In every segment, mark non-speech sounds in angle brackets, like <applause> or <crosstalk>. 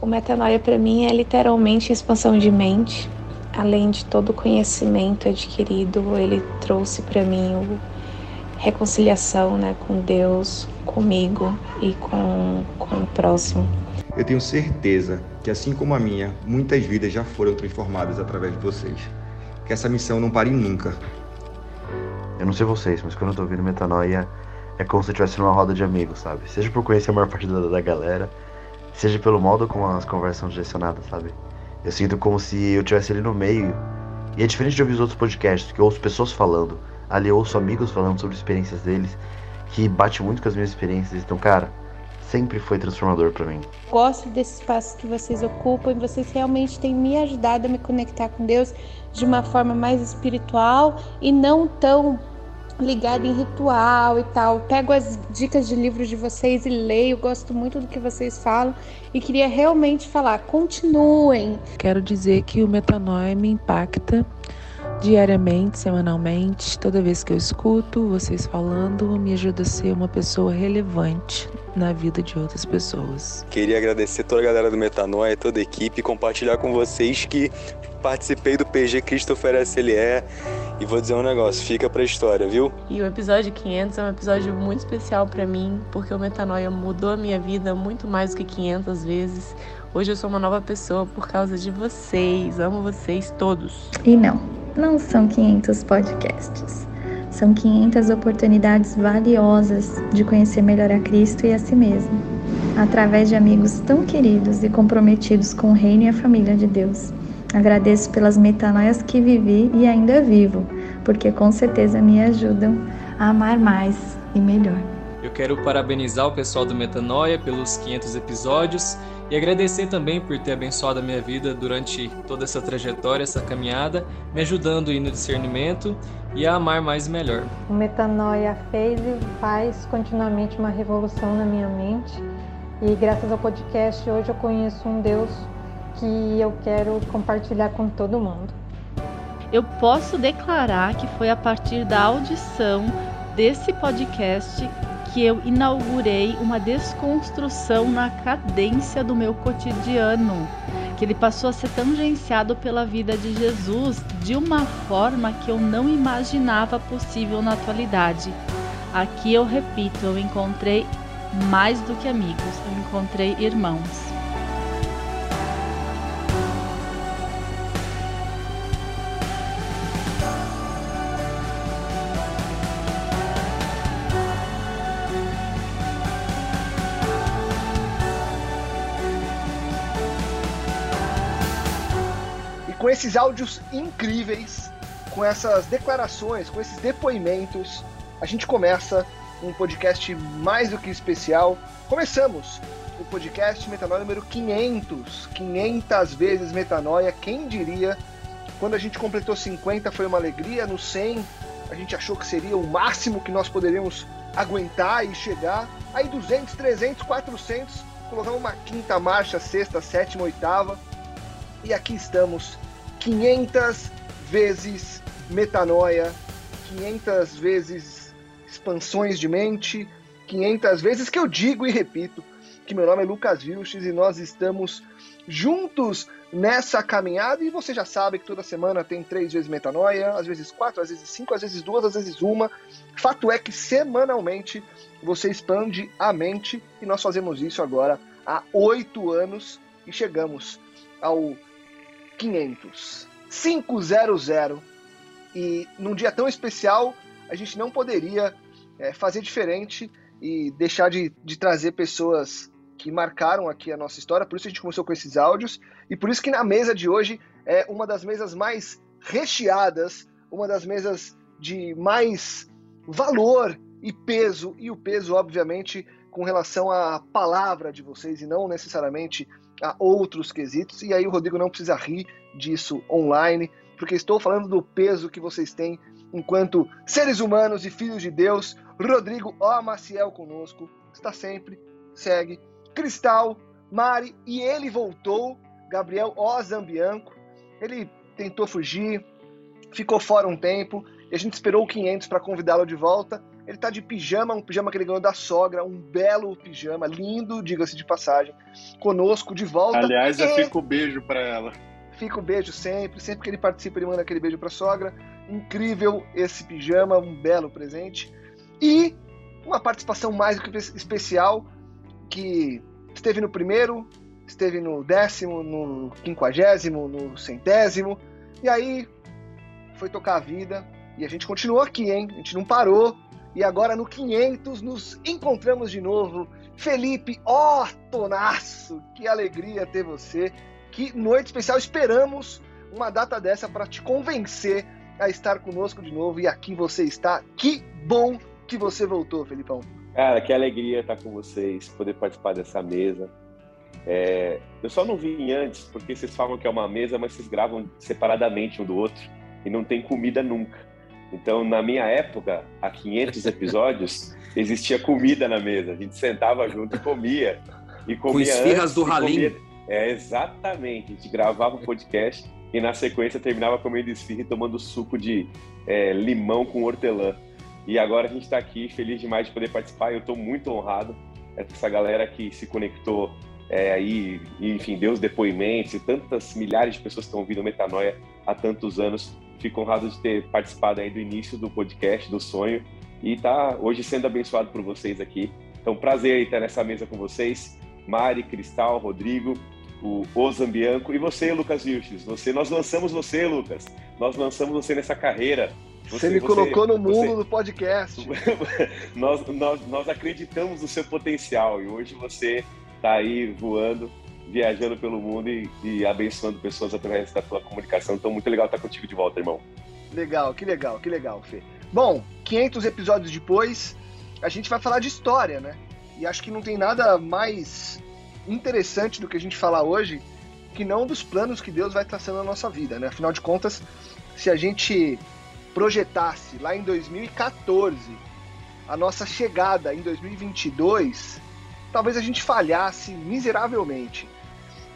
O metanoia para mim é literalmente expansão de mente. Além de todo o conhecimento adquirido, ele trouxe para mim o reconciliação né, com Deus, comigo e com, com o próximo. Eu tenho certeza que, assim como a minha, muitas vidas já foram transformadas através de vocês. Que essa missão não pare nunca. Eu não sei vocês, mas quando eu tô ouvindo Metanoia, é como se eu estivesse numa roda de amigos, sabe? Seja por conhecer a maior parte da, da galera, seja pelo modo como as conversas são direcionadas, sabe? Eu sinto como se eu estivesse ali no meio. E é diferente de ouvir os outros podcasts, que eu ouço pessoas falando. Ali eu ouço amigos falando sobre experiências deles, que bate muito com as minhas experiências. Então, cara, sempre foi transformador para mim. Gosto desse espaço que vocês ocupam e vocês realmente têm me ajudado a me conectar com Deus de uma forma mais espiritual e não tão ligada em ritual e tal. Pego as dicas de livros de vocês e leio, gosto muito do que vocês falam e queria realmente falar, continuem. Quero dizer que o metanoia me impacta diariamente, semanalmente, toda vez que eu escuto vocês falando, me ajuda a ser uma pessoa relevante na vida de outras pessoas. Queria agradecer toda a galera do Metanoia, toda a equipe, compartilhar com vocês que participei do PG Christopher SLE e vou dizer um negócio, fica pra história, viu? E o episódio 500 é um episódio muito especial para mim, porque o Metanoia mudou a minha vida muito mais do que 500 vezes. Hoje eu sou uma nova pessoa por causa de vocês. Amo vocês todos. E não, não são 500 podcasts. São 500 oportunidades valiosas de conhecer melhor a Cristo e a si mesmo, através de amigos tão queridos e comprometidos com o reino e a família de Deus. Agradeço pelas metanoias que vivi e ainda vivo, porque com certeza me ajudam a amar mais e melhor. Eu quero parabenizar o pessoal do Metanoia pelos 500 episódios e agradecer também por ter abençoado a minha vida durante toda essa trajetória, essa caminhada, me ajudando aí no discernimento e a amar mais e melhor. O Metanoia fez e faz continuamente uma revolução na minha mente e graças ao podcast hoje eu conheço um Deus que eu quero compartilhar com todo mundo. Eu posso declarar que foi a partir da audição desse podcast que eu inaugurei uma desconstrução na cadência do meu cotidiano, que ele passou a ser tangenciado pela vida de Jesus de uma forma que eu não imaginava possível na atualidade. Aqui eu repito, eu encontrei mais do que amigos, eu encontrei irmãos. Esses áudios incríveis, com essas declarações, com esses depoimentos, a gente começa um podcast mais do que especial. Começamos o podcast Metanoia número 500, 500 vezes Metanoia, quem diria? Quando a gente completou 50 foi uma alegria, no 100 a gente achou que seria o máximo que nós poderíamos aguentar e chegar. Aí 200, 300, 400, colocamos uma quinta marcha, sexta, sétima, oitava. E aqui estamos 500 vezes metanoia, 500 vezes expansões de mente, 500 vezes que eu digo e repito que meu nome é Lucas Vilches e nós estamos juntos nessa caminhada e você já sabe que toda semana tem três vezes metanoia, às vezes quatro, às vezes cinco, às vezes duas, às vezes uma. Fato é que semanalmente você expande a mente e nós fazemos isso agora há oito anos e chegamos ao 500. 500. E num dia tão especial, a gente não poderia é, fazer diferente e deixar de, de trazer pessoas que marcaram aqui a nossa história. Por isso a gente começou com esses áudios. E por isso que na mesa de hoje é uma das mesas mais recheadas, uma das mesas de mais valor e peso. E o peso, obviamente, com relação à palavra de vocês e não necessariamente a outros quesitos. E aí o Rodrigo não precisa rir disso online, porque estou falando do peso que vocês têm enquanto seres humanos e filhos de Deus. Rodrigo O. Maciel conosco, está sempre, segue. Cristal, Mari, e ele voltou. Gabriel O. Zambianco, ele tentou fugir, ficou fora um tempo, e a gente esperou o 500 para convidá-lo de volta. Ele tá de pijama, um pijama que ele ganhou da sogra, um belo pijama, lindo, diga-se de passagem, conosco de volta. Aliás, eu fico o beijo para ela. Fica o beijo sempre, sempre que ele participa, ele manda aquele beijo pra sogra. Incrível esse pijama, um belo presente. E uma participação mais do que especial, que esteve no primeiro, esteve no décimo, no quinquagésimo, no centésimo, e aí foi tocar a vida, e a gente continuou aqui, hein? A gente não parou, e agora no 500 nos encontramos de novo. Felipe Ortonaço, que alegria ter você. Que noite especial. Esperamos uma data dessa para te convencer a estar conosco de novo. E aqui você está. Que bom que você voltou, Felipão. Cara, que alegria estar com vocês, poder participar dessa mesa. É, eu só não vim antes porque vocês falam que é uma mesa, mas vocês gravam separadamente um do outro e não tem comida nunca. Então, na minha época, há 500 episódios, <laughs> existia comida na mesa. A gente sentava junto e comia. E comia Com esfirras do Ralim. É, exatamente. A gente gravava o um podcast e, na sequência, terminava comendo esfirra e tomando suco de é, limão com hortelã. E agora a gente está aqui, feliz demais de poder participar. Eu estou muito honrado. Essa galera que se conectou é, aí, enfim, deu os depoimentos e tantas milhares de pessoas que estão ouvindo Metanoia há tantos anos Fico honrado de ter participado aí do início do podcast, do sonho, e tá hoje sendo abençoado por vocês aqui. Então, prazer estar nessa mesa com vocês. Mari, Cristal, Rodrigo, o Ozambianco e você, Lucas Vilches. Você, nós lançamos você, Lucas. Nós lançamos você nessa carreira. Você, você me colocou no mundo você... do podcast. <laughs> nós, nós, nós acreditamos no seu potencial e hoje você está aí voando viajando pelo mundo e, e, abençoando pessoas através da tua comunicação. Então, muito legal estar contigo de volta, irmão. Legal, que legal, que legal, Fê. Bom, 500 episódios depois, a gente vai falar de história, né? E acho que não tem nada mais interessante do que a gente falar hoje que não dos planos que Deus vai traçando na nossa vida, né? Afinal de contas, se a gente projetasse lá em 2014 a nossa chegada em 2022, talvez a gente falhasse miseravelmente.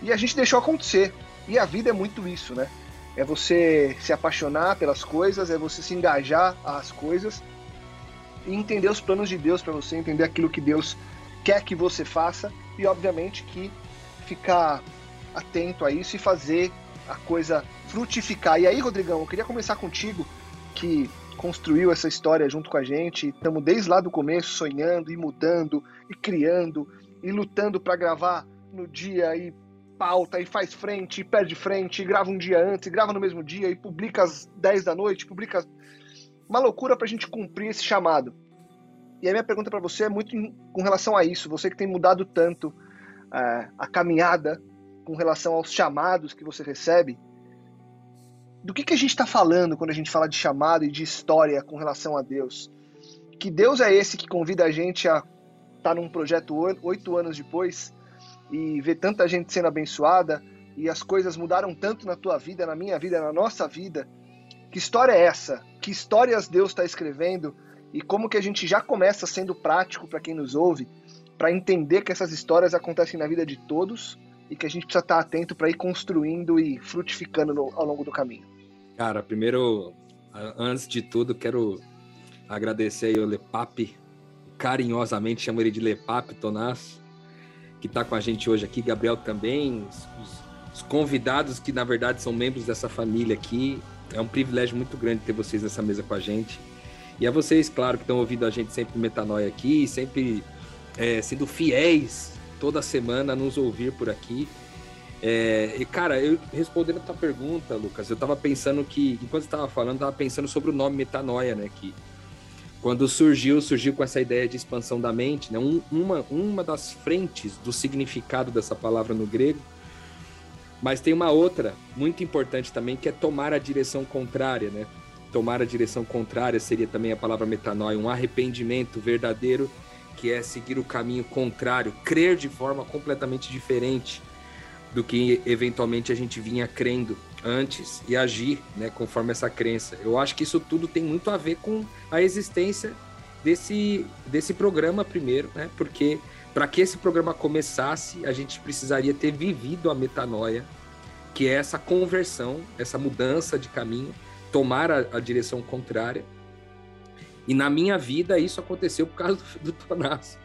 E a gente deixou acontecer. E a vida é muito isso, né? É você se apaixonar pelas coisas, é você se engajar às coisas e entender os planos de Deus para você, entender aquilo que Deus quer que você faça e, obviamente, que ficar atento a isso e fazer a coisa frutificar. E aí, Rodrigão, eu queria começar contigo, que construiu essa história junto com a gente. Estamos desde lá do começo sonhando e mudando e criando e lutando para gravar no dia e pauta e faz frente, e perde frente, e grava um dia antes, e grava no mesmo dia, e publica às 10 da noite, publica. Uma loucura pra gente cumprir esse chamado. E a minha pergunta para você é muito com relação a isso, você que tem mudado tanto é, a caminhada com relação aos chamados que você recebe. Do que, que a gente está falando quando a gente fala de chamado e de história com relação a Deus? Que Deus é esse que convida a gente a estar tá num projeto oito anos depois e ver tanta gente sendo abençoada e as coisas mudaram tanto na tua vida, na minha vida, na nossa vida. Que história é essa? Que histórias Deus está escrevendo e como que a gente já começa sendo prático para quem nos ouve, para entender que essas histórias acontecem na vida de todos e que a gente precisa estar tá atento para ir construindo e frutificando no, ao longo do caminho. Cara, primeiro, antes de tudo, quero agradecer aí o Lepap, carinhosamente chamo ele de Lepap Tonás, que está com a gente hoje aqui, Gabriel também, os, os, convidados que na verdade são membros dessa família aqui. É um privilégio muito grande ter vocês nessa mesa com a gente. E a vocês, claro, que estão ouvindo a gente sempre Metanoia aqui, sempre é, sendo fiéis toda semana a nos ouvir por aqui. É, e cara, eu respondendo a tua pergunta, Lucas, eu estava pensando que, enquanto estava falando, estava pensando sobre o nome Metanoia, né? Que quando surgiu, surgiu com essa ideia de expansão da mente, né? Um, uma, uma das frentes do significado dessa palavra no grego. Mas tem uma outra muito importante também, que é tomar a direção contrária, né? Tomar a direção contrária seria também a palavra metanoia, um arrependimento verdadeiro, que é seguir o caminho contrário, crer de forma completamente diferente do que eventualmente a gente vinha crendo antes e agir né, conforme essa crença. Eu acho que isso tudo tem muito a ver com a existência desse, desse programa primeiro, né? Porque para que esse programa começasse, a gente precisaria ter vivido a metanoia, que é essa conversão, essa mudança de caminho, tomar a, a direção contrária. E na minha vida isso aconteceu por causa do, do Tonasso.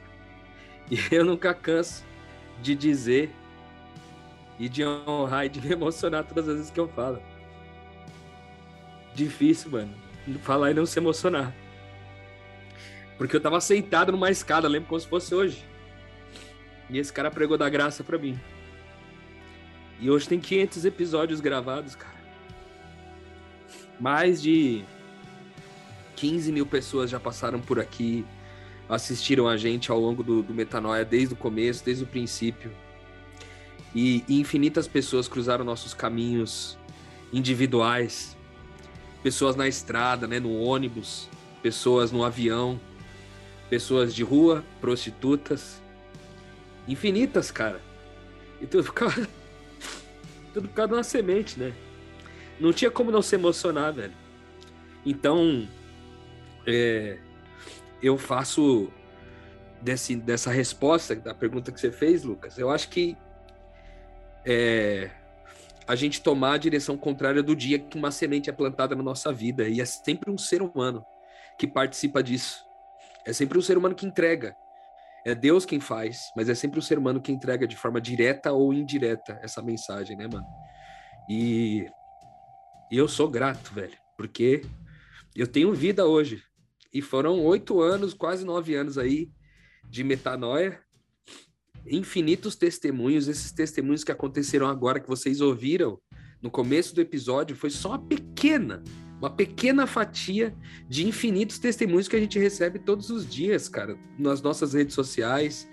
E eu nunca canso de dizer e de honrar e de me emocionar todas as vezes que eu falo. Difícil, mano. Falar e não se emocionar. Porque eu tava sentado numa escada, lembro como se fosse hoje. E esse cara pregou da graça para mim. E hoje tem 500 episódios gravados, cara. Mais de 15 mil pessoas já passaram por aqui, assistiram a gente ao longo do, do Metanoia desde o começo, desde o princípio. E, infinitas pessoas cruzaram nossos caminhos individuais. Pessoas na estrada, né, no ônibus, pessoas no avião, pessoas de rua, prostitutas. Infinitas, cara. E tudo por causa, <laughs> tudo por causa de uma semente, né? Não tinha como não se emocionar, velho. Então, é, eu faço desse, dessa resposta da pergunta que você fez, Lucas. Eu acho que é, a gente tomar a direção contrária do dia que uma semente é plantada na nossa vida. E é sempre um ser humano que participa disso. É sempre um ser humano que entrega. É Deus quem faz, mas é sempre um ser humano que entrega de forma direta ou indireta essa mensagem, né, mano? E, e eu sou grato, velho, porque eu tenho vida hoje. E foram oito anos, quase nove anos aí de metanoia infinitos testemunhos, esses testemunhos que aconteceram agora, que vocês ouviram no começo do episódio, foi só uma pequena, uma pequena fatia de infinitos testemunhos que a gente recebe todos os dias, cara, nas nossas redes sociais,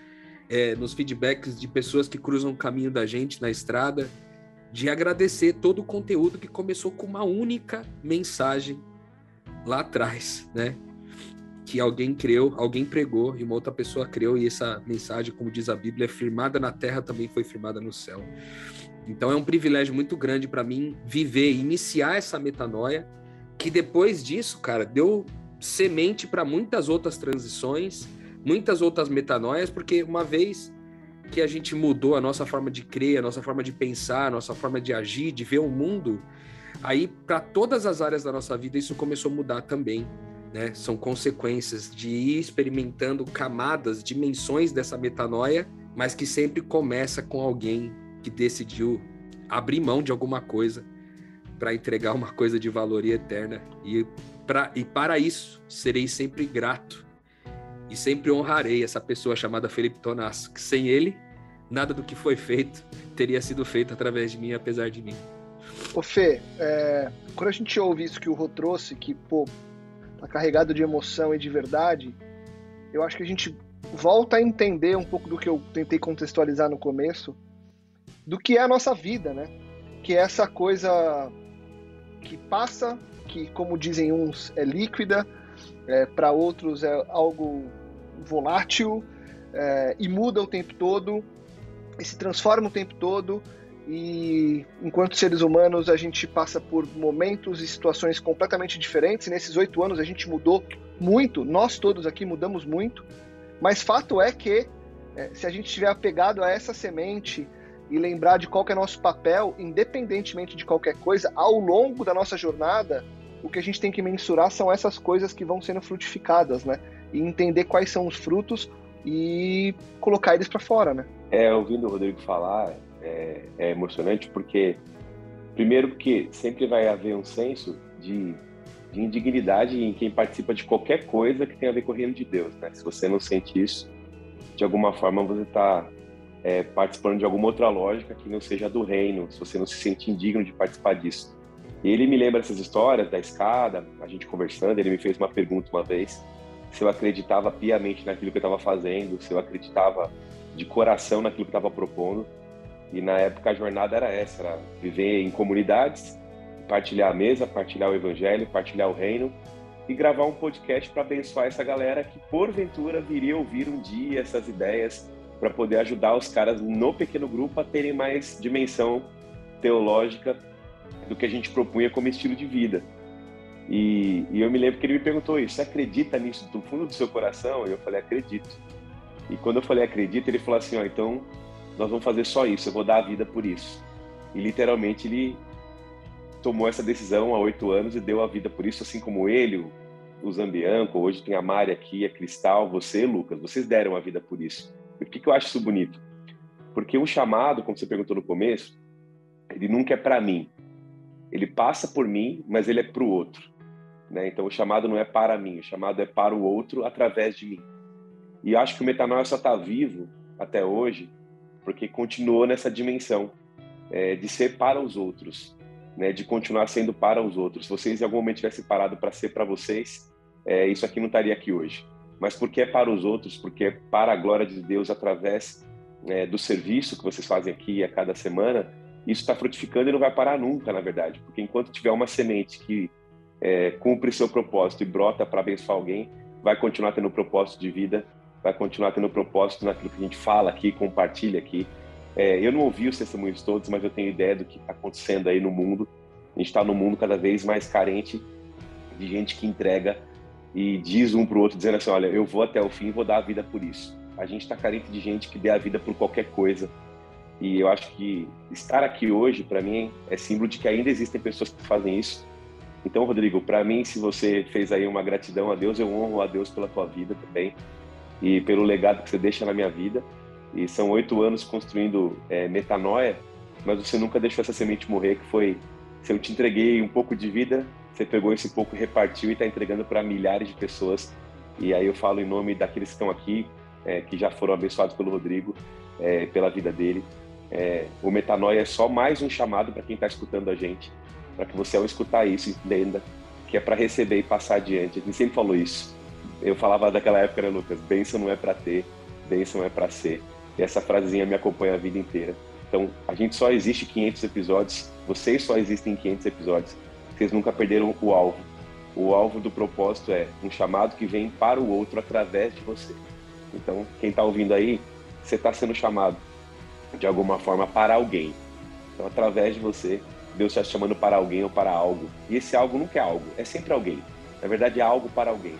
é, nos feedbacks de pessoas que cruzam o caminho da gente na estrada, de agradecer todo o conteúdo que começou com uma única mensagem lá atrás, né? Que alguém creu, alguém pregou e uma outra pessoa creu e essa mensagem, como diz a Bíblia, é firmada na terra também foi firmada no céu. Então é um privilégio muito grande para mim viver, iniciar essa metanoia, que depois disso, cara, deu semente para muitas outras transições, muitas outras metanoias, porque uma vez que a gente mudou a nossa forma de crer, a nossa forma de pensar, a nossa forma de agir, de ver o mundo, aí para todas as áreas da nossa vida isso começou a mudar também né? São consequências de ir experimentando camadas, dimensões dessa metanoia, mas que sempre começa com alguém que decidiu abrir mão de alguma coisa para entregar uma coisa de valor e eterna. E, pra, e para isso, serei sempre grato e sempre honrarei essa pessoa chamada Felipe Tonasso, que sem ele, nada do que foi feito teria sido feito através de mim, apesar de mim. Ô Fê, é, quando a gente ouve isso que o Rô trouxe, que, pô, tá carregado de emoção e de verdade, eu acho que a gente volta a entender um pouco do que eu tentei contextualizar no começo, do que é a nossa vida, né? Que é essa coisa que passa, que, como dizem uns, é líquida, é, para outros é algo volátil é, e muda o tempo todo, e se transforma o tempo todo, e enquanto seres humanos a gente passa por momentos e situações completamente diferentes. E nesses oito anos a gente mudou muito, nós todos aqui mudamos muito. Mas fato é que é, se a gente estiver apegado a essa semente e lembrar de qual é nosso papel, independentemente de qualquer coisa, ao longo da nossa jornada, o que a gente tem que mensurar são essas coisas que vão sendo frutificadas, né? E entender quais são os frutos e colocar eles para fora, né? É, ouvindo o Rodrigo falar, é, é emocionante porque, primeiro, porque sempre vai haver um senso de, de indignidade em quem participa de qualquer coisa que tenha a ver com o reino de Deus. Né? Se você não sente isso, de alguma forma você está é, participando de alguma outra lógica que não seja do reino, se você não se sente indigno de participar disso. E ele me lembra essas histórias da escada, a gente conversando, ele me fez uma pergunta uma vez, se eu acreditava piamente naquilo que eu estava fazendo, se eu acreditava de coração naquilo que estava propondo. E na época a jornada era essa, era viver em comunidades, partilhar a mesa, partilhar o evangelho, partilhar o reino e gravar um podcast para abençoar essa galera que porventura viria ouvir um dia essas ideias para poder ajudar os caras no pequeno grupo a terem mais dimensão teológica do que a gente propunha como estilo de vida. E, e, eu me lembro que ele me perguntou isso: você acredita nisso do fundo do seu coração? E eu falei: acredito. E quando eu falei acredito, ele falou assim: ó, então nós vamos fazer só isso, eu vou dar a vida por isso. E literalmente ele tomou essa decisão há oito anos e deu a vida por isso, assim como ele, o o Zambianco, hoje tem a Mari aqui, a Cristal, você, Lucas, vocês deram a vida por isso. E por que, que eu acho isso bonito? Porque um chamado, como você perguntou no começo, ele nunca é para mim. Ele passa por mim, mas ele é para o outro. Né? Então o chamado não é para mim, o chamado é para o outro através de mim. E acho que o metanoia só está vivo até hoje porque continuou nessa dimensão é, de ser para os outros, né? de continuar sendo para os outros. Se vocês em algum momento tivessem parado para ser para vocês, é, isso aqui não estaria aqui hoje. Mas porque é para os outros, porque é para a glória de Deus através é, do serviço que vocês fazem aqui a cada semana, isso está frutificando e não vai parar nunca, na verdade. Porque enquanto tiver uma semente que é, cumpre seu propósito e brota para abençoar alguém, vai continuar tendo propósito de vida, vai continuar tendo propósito naquilo que a gente fala aqui, compartilha aqui. É, eu não ouvi os testemunhos todos, mas eu tenho ideia do que está acontecendo aí no mundo. A gente está num mundo cada vez mais carente de gente que entrega e diz um para o outro, dizendo assim: olha, eu vou até o fim e vou dar a vida por isso. A gente está carente de gente que dê a vida por qualquer coisa. E eu acho que estar aqui hoje, para mim, é símbolo de que ainda existem pessoas que fazem isso. Então, Rodrigo, para mim, se você fez aí uma gratidão a Deus, eu honro a Deus pela tua vida também e pelo legado que você deixa na minha vida. E são oito anos construindo é, metanoia, mas você nunca deixou essa semente morrer, que foi, se eu te entreguei um pouco de vida, você pegou esse pouco, repartiu e está entregando para milhares de pessoas. E aí eu falo em nome daqueles que estão aqui, é, que já foram abençoados pelo Rodrigo, é, pela vida dele. É, o metanoia é só mais um chamado para quem está escutando a gente, para que você ao escutar isso entenda que é para receber e passar adiante. Gente sempre falou isso. Eu falava daquela época, né, Lucas? Bênção não é para ter, bênção é para ser. E essa frasezinha me acompanha a vida inteira. Então, a gente só existe 500 episódios, vocês só existem 500 episódios. Vocês nunca perderam o alvo. O alvo do propósito é um chamado que vem para o outro através de você. Então, quem está ouvindo aí, você está sendo chamado de alguma forma para alguém. Então, através de você, Deus está chamando para alguém ou para algo. E esse algo nunca é algo, é sempre alguém. Na verdade, é algo para alguém.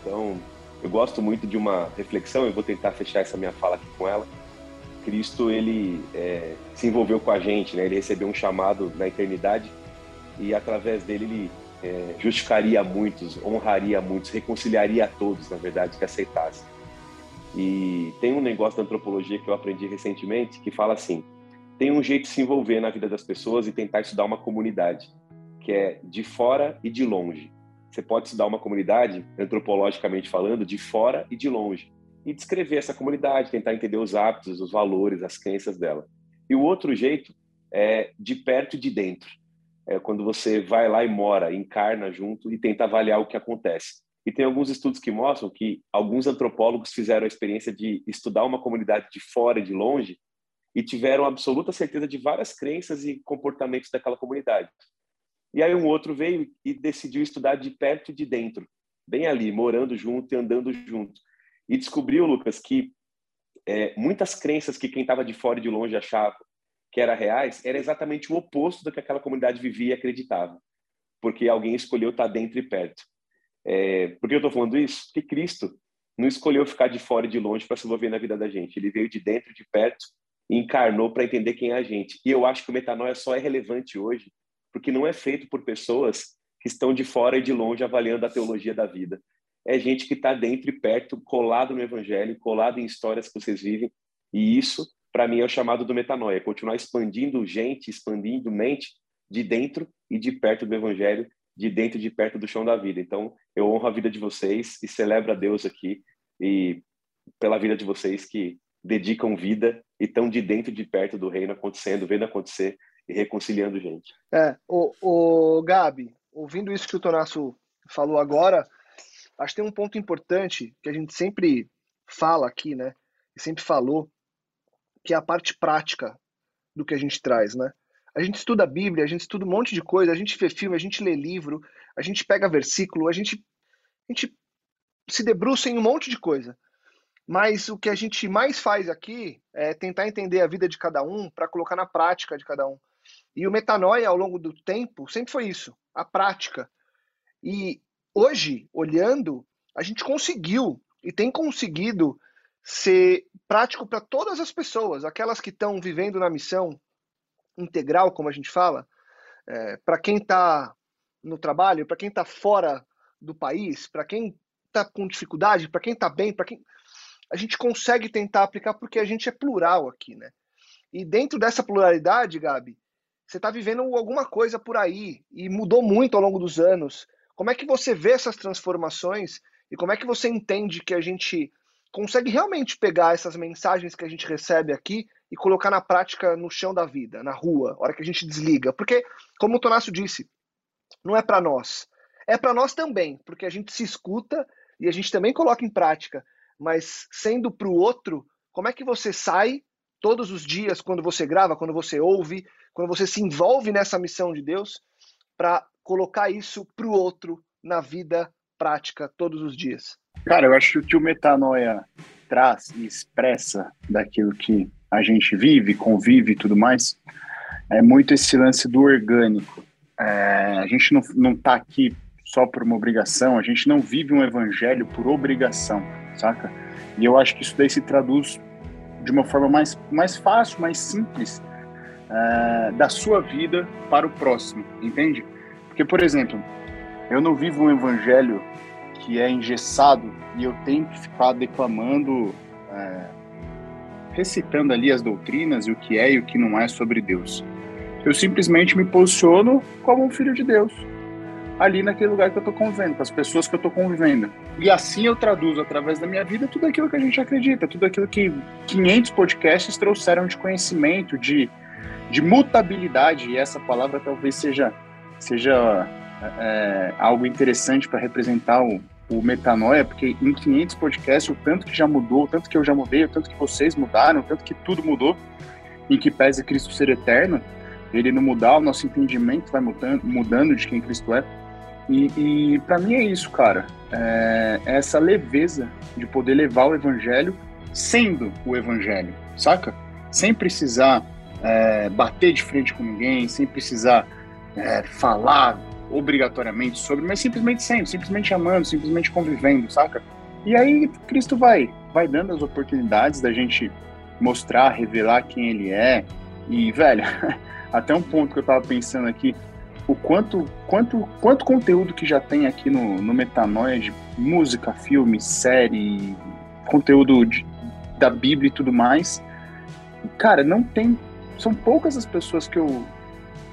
Então, eu gosto muito de uma reflexão, eu vou tentar fechar essa minha fala aqui com ela. Cristo, ele é, se envolveu com a gente, né? ele recebeu um chamado na eternidade e através dele ele é, justificaria muitos, honraria muitos, reconciliaria a todos, na verdade, que aceitassem. E tem um negócio da antropologia que eu aprendi recentemente que fala assim: tem um jeito de se envolver na vida das pessoas e tentar estudar uma comunidade, que é de fora e de longe. Você pode estudar uma comunidade, antropologicamente falando, de fora e de longe, e descrever essa comunidade, tentar entender os hábitos, os valores, as crenças dela. E o outro jeito é de perto e de dentro. É quando você vai lá e mora, encarna junto e tenta avaliar o que acontece. E tem alguns estudos que mostram que alguns antropólogos fizeram a experiência de estudar uma comunidade de fora e de longe e tiveram absoluta certeza de várias crenças e comportamentos daquela comunidade. E aí um outro veio e decidiu estudar de perto e de dentro, bem ali, morando junto e andando junto. E descobriu, Lucas, que é, muitas crenças que quem estava de fora e de longe achava que eram reais, era exatamente o oposto do que aquela comunidade vivia e acreditava. Porque alguém escolheu estar dentro e perto. É, por que eu estou falando isso? Porque Cristo não escolheu ficar de fora e de longe para se envolver na vida da gente. Ele veio de dentro de perto e encarnou para entender quem é a gente. E eu acho que o metanoia só é relevante hoje porque não é feito por pessoas que estão de fora e de longe avaliando a teologia da vida. É gente que está dentro e perto, colado no evangelho, colado em histórias que vocês vivem. E isso, para mim, é o chamado do metanoia, continuar expandindo gente, expandindo mente de dentro e de perto do evangelho de dentro de perto do chão da vida. Então, eu honro a vida de vocês e celebro a Deus aqui e pela vida de vocês que dedicam vida e estão de dentro de perto do reino acontecendo, vendo acontecer e reconciliando gente. É, o, o Gabi, ouvindo isso que o Tonasso falou agora, acho que tem um ponto importante que a gente sempre fala aqui, né? E sempre falou, que é a parte prática do que a gente traz, né? A gente estuda a Bíblia, a gente estuda um monte de coisa, a gente vê filme, a gente lê livro, a gente pega versículo, a gente, a gente se debruça em um monte de coisa. Mas o que a gente mais faz aqui é tentar entender a vida de cada um para colocar na prática de cada um. E o metanoia, ao longo do tempo, sempre foi isso, a prática. E hoje, olhando, a gente conseguiu e tem conseguido ser prático para todas as pessoas, aquelas que estão vivendo na missão, integral, como a gente fala, é, para quem está no trabalho, para quem está fora do país, para quem está com dificuldade, para quem está bem, para quem a gente consegue tentar aplicar porque a gente é plural aqui, né? E dentro dessa pluralidade, Gabi, você está vivendo alguma coisa por aí e mudou muito ao longo dos anos. Como é que você vê essas transformações e como é que você entende que a gente consegue realmente pegar essas mensagens que a gente recebe aqui e colocar na prática no chão da vida, na rua, hora que a gente desliga? Porque, como o Tonasso disse, não é para nós. É para nós também, porque a gente se escuta e a gente também coloca em prática. Mas sendo para o outro, como é que você sai todos os dias, quando você grava, quando você ouve, quando você se envolve nessa missão de Deus, para colocar isso para o outro na vida prática todos os dias? Cara, eu acho que o que o metanoia traz e expressa daquilo que a gente vive, convive e tudo mais, é muito esse lance do orgânico. É, a gente não, não tá aqui só por uma obrigação, a gente não vive um evangelho por obrigação, saca? E eu acho que isso daí se traduz de uma forma mais, mais fácil, mais simples, é, da sua vida para o próximo, entende? Porque, por exemplo, eu não vivo um evangelho que é engessado e eu tenho que ficar declamando, é, recitando ali as doutrinas e o que é e o que não é sobre Deus. Eu simplesmente me posiciono como um filho de Deus, ali naquele lugar que eu estou convivendo, com as pessoas que eu estou convivendo. E assim eu traduzo através da minha vida tudo aquilo que a gente acredita, tudo aquilo que 500 podcasts trouxeram de conhecimento, de, de mutabilidade, e essa palavra talvez seja, seja é, algo interessante para representar o, o metanoia, porque em 500 podcasts, o tanto que já mudou, o tanto que eu já mudei, o tanto que vocês mudaram, o tanto que tudo mudou, em que pese Cristo ser eterno, ele não mudar, o nosso entendimento vai mudando, mudando de quem Cristo é. E, e para mim é isso, cara. É, é essa leveza de poder levar o evangelho sendo o evangelho, saca? Sem precisar é, bater de frente com ninguém, sem precisar é, falar obrigatoriamente sobre, mas simplesmente sendo, simplesmente amando, simplesmente convivendo, saca? E aí Cristo vai, vai dando as oportunidades da gente mostrar, revelar quem ele é. E, velho, <laughs> até um ponto que eu tava pensando aqui, o quanto, quanto, quanto conteúdo que já tem aqui no, no Metanoia de música, filme, série, conteúdo de, da Bíblia e tudo mais. Cara, não tem. São poucas as pessoas que eu,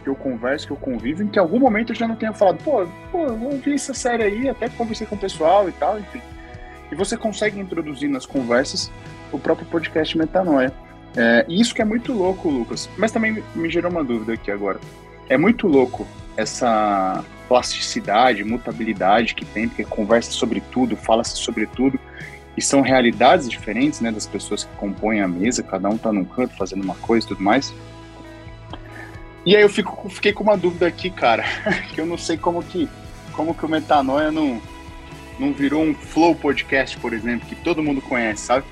que eu converso, que eu convivo, em que em algum momento eu já não tenha falado, pô, pô, eu ouvi essa série aí, até conversei com o pessoal e tal, enfim. E você consegue introduzir nas conversas o próprio podcast Metanoia. É, e isso que é muito louco, Lucas. Mas também me gerou uma dúvida aqui agora. É muito louco essa plasticidade, mutabilidade que tem, porque conversa sobre tudo, fala-se sobre tudo, e são realidades diferentes, né, das pessoas que compõem a mesa, cada um está num canto fazendo uma coisa e tudo mais. E aí eu fico, fiquei com uma dúvida aqui, cara, <laughs> que eu não sei como que, como que o Metanoia não, não virou um Flow Podcast, por exemplo, que todo mundo conhece, sabe?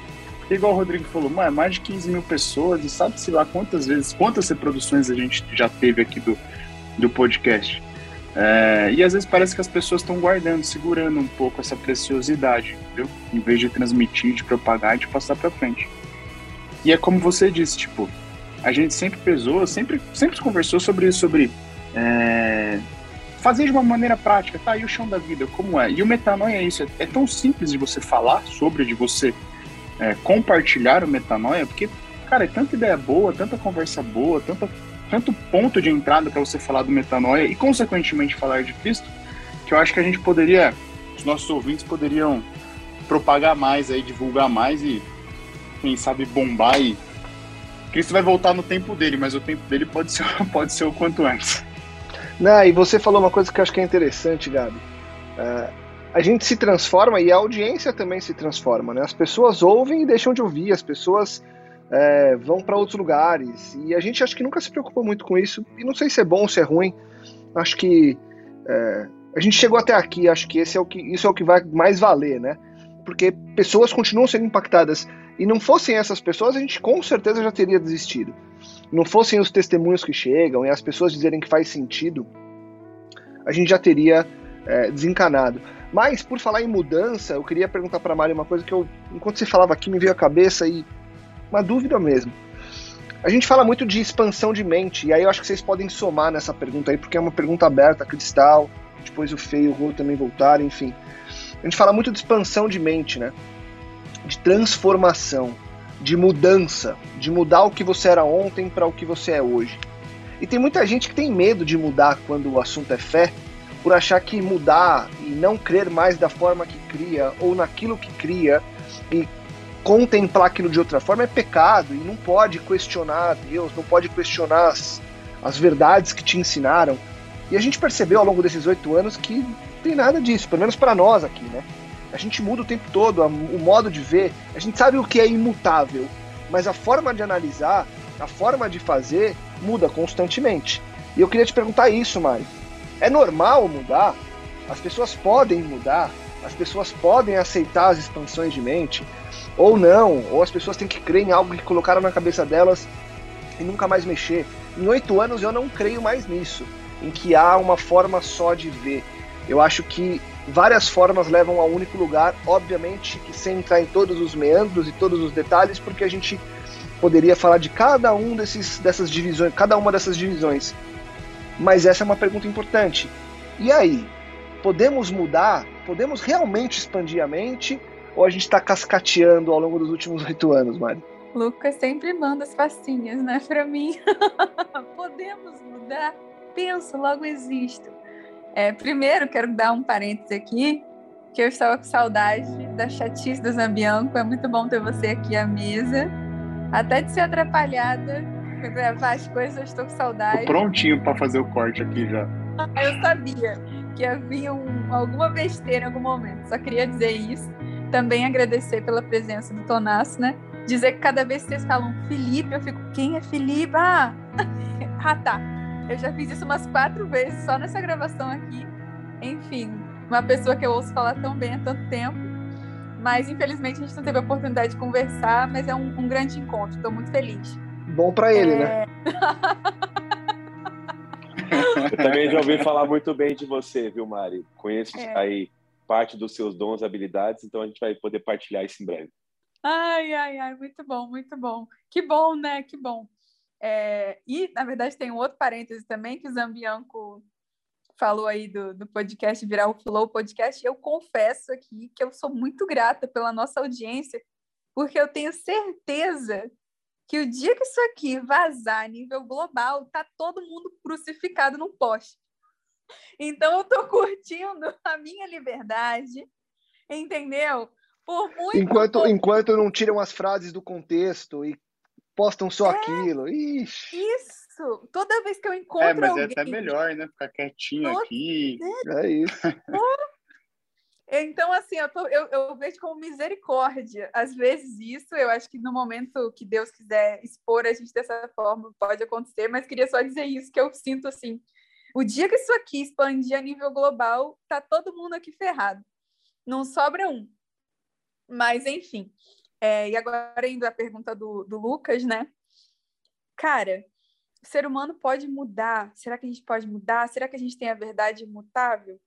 Igual o Rodrigo falou, mano, é mais de 15 mil pessoas, e sabe-se lá quantas vezes, quantas reproduções a gente já teve aqui do, do podcast. É, e às vezes parece que as pessoas estão guardando, segurando um pouco essa preciosidade, entendeu? Em vez de transmitir, de propagar de passar para frente. E é como você disse, tipo, a gente sempre pesou, sempre, sempre conversou sobre isso, sobre é, fazer de uma maneira prática, tá? E o chão da vida, como é? E o metanoia é isso, é, é tão simples de você falar sobre, de você é, compartilhar o metanoia, porque, cara, é tanta ideia boa, tanta conversa boa, tanta tanto ponto de entrada para você falar do metanoia e, consequentemente, falar de Cristo, que eu acho que a gente poderia, os nossos ouvintes poderiam propagar mais, aí, divulgar mais e, quem sabe, bombar e. Cristo vai voltar no tempo dele, mas o tempo dele pode ser, <laughs> pode ser o quanto antes. Não, e você falou uma coisa que eu acho que é interessante, Gabi. Uh, a gente se transforma e a audiência também se transforma, né? As pessoas ouvem e deixam de ouvir, as pessoas é, vão para outros lugares. E a gente acho que nunca se preocupa muito com isso. E não sei se é bom ou se é ruim. Acho que é, a gente chegou até aqui. Acho que, esse é o que isso é o que vai mais valer, né? Porque pessoas continuam sendo impactadas. E não fossem essas pessoas, a gente com certeza já teria desistido. Não fossem os testemunhos que chegam e as pessoas dizerem que faz sentido, a gente já teria é, desencanado. Mas, por falar em mudança, eu queria perguntar para a Mari uma coisa que eu, enquanto você falava aqui, me veio à cabeça e uma dúvida mesmo. A gente fala muito de expansão de mente, e aí eu acho que vocês podem somar nessa pergunta aí, porque é uma pergunta aberta, cristal, depois o Fê e o Rô também voltaram, enfim. A gente fala muito de expansão de mente, né? De transformação, de mudança, de mudar o que você era ontem para o que você é hoje. E tem muita gente que tem medo de mudar quando o assunto é fé, por achar que mudar e não crer mais da forma que cria ou naquilo que cria e contemplar aquilo de outra forma é pecado e não pode questionar Deus, não pode questionar as, as verdades que te ensinaram. E a gente percebeu ao longo desses oito anos que não tem nada disso, pelo menos para nós aqui, né? A gente muda o tempo todo, o modo de ver, a gente sabe o que é imutável, mas a forma de analisar, a forma de fazer muda constantemente. E eu queria te perguntar isso, Mari. É normal mudar? As pessoas podem mudar? As pessoas podem aceitar as expansões de mente? Ou não? Ou as pessoas têm que crer em algo que colocaram na cabeça delas e nunca mais mexer? Em oito anos eu não creio mais nisso, em que há uma forma só de ver. Eu acho que várias formas levam a um único lugar, obviamente que sem entrar em todos os meandros e todos os detalhes, porque a gente poderia falar de cada um desses dessas divisões, cada uma dessas divisões. Mas essa é uma pergunta importante. E aí, podemos mudar? Podemos realmente expandir a mente? Ou a gente está cascateando ao longo dos últimos <laughs> oito anos, Mari? Lucas sempre manda as facinhas, né, para mim. <laughs> podemos mudar? Penso, logo existo. É, primeiro, quero dar um parênteses aqui, que eu estava com saudade da chatice do Zambianco. É muito bom ter você aqui à mesa. Até de ser atrapalhada gravar as coisas, eu estou com saudade. Tô prontinho para fazer o corte aqui já. eu sabia que havia um, alguma besteira em algum momento. Só queria dizer isso. Também agradecer pela presença do Tonasso, né? Dizer que cada vez que vocês falam Felipe, eu fico, quem é Felipe? Ah, <laughs> ah tá. Eu já fiz isso umas quatro vezes só nessa gravação aqui. Enfim, uma pessoa que eu ouço falar tão bem há tanto tempo. Mas infelizmente a gente não teve a oportunidade de conversar, mas é um, um grande encontro. Estou muito feliz. Bom para ele, é... né? <laughs> Eu também já ouvi falar muito bem de você, viu, Mari? Conheço é. aí parte dos seus dons, habilidades, então a gente vai poder partilhar isso em breve. Ai, ai, ai, muito bom, muito bom. Que bom, né? Que bom. É, e, na verdade, tem um outro parêntese também que o Zambianco falou aí do, do podcast virar o Flow Podcast. Eu confesso aqui que eu sou muito grata pela nossa audiência, porque eu tenho certeza que o dia que isso aqui vazar a nível global, tá todo mundo crucificado num poste. Então eu tô curtindo a minha liberdade, entendeu? Por muito enquanto pouco... enquanto não tiram as frases do contexto e postam só é, aquilo. Ixi. Isso. Toda vez que eu encontro alguém... É, mas alguém, é até melhor, né? Ficar quietinho todo... aqui. É, é isso. Então, assim, eu, tô, eu, eu, vejo como misericórdia. Às vezes isso, eu acho que no momento que Deus quiser expor a gente dessa forma, pode acontecer, mas queria só dizer isso, que eu sinto assim. O dia que isso aqui expandir a nível global, tá todo mundo aqui ferrado. Não sobra um. Mas, enfim. É, e agora indo à pergunta do, do Lucas, né? Cara, o ser humano pode mudar? Será que a gente pode mudar? Será que a gente tem a verdade imutável?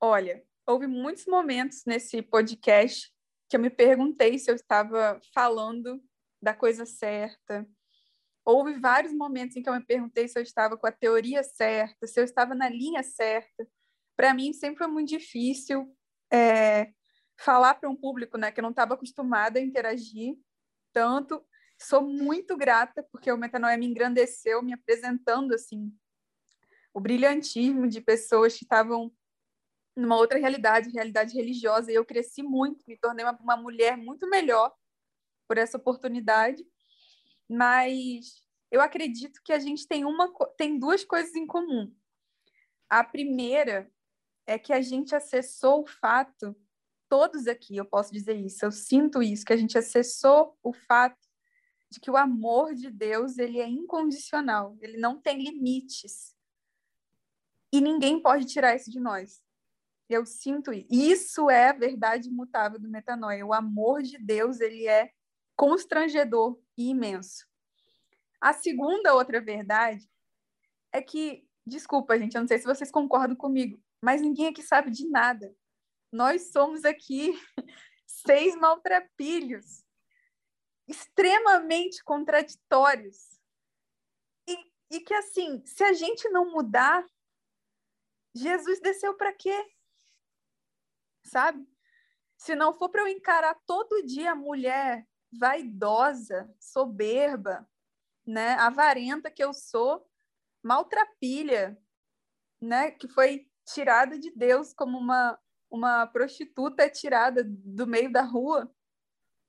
Olha, houve muitos momentos nesse podcast que eu me perguntei se eu estava falando da coisa certa. Houve vários momentos em que eu me perguntei se eu estava com a teoria certa, se eu estava na linha certa. Para mim, sempre foi muito difícil é, falar para um público né, que eu não estava acostumada a interagir tanto. Sou muito grata porque o Metanoia me engrandeceu, me apresentando assim o brilhantismo de pessoas que estavam numa outra realidade, realidade religiosa, e eu cresci muito, me tornei uma, uma mulher muito melhor por essa oportunidade. Mas eu acredito que a gente tem uma tem duas coisas em comum. A primeira é que a gente acessou o fato, todos aqui eu posso dizer isso, eu sinto isso, que a gente acessou o fato de que o amor de Deus ele é incondicional, ele não tem limites. E ninguém pode tirar isso de nós. Eu sinto isso. É a verdade imutável do metanoia. O amor de Deus, ele é constrangedor e imenso. A segunda outra verdade é que, desculpa, gente, eu não sei se vocês concordam comigo, mas ninguém aqui sabe de nada. Nós somos aqui <laughs> seis maltrapilhos extremamente contraditórios. E, e que, assim, se a gente não mudar, Jesus desceu para quê? Sabe? Se não for para eu encarar todo dia a mulher vaidosa, soberba, né, avarenta que eu sou, maltrapilha, né, que foi tirada de Deus como uma uma prostituta é tirada do meio da rua.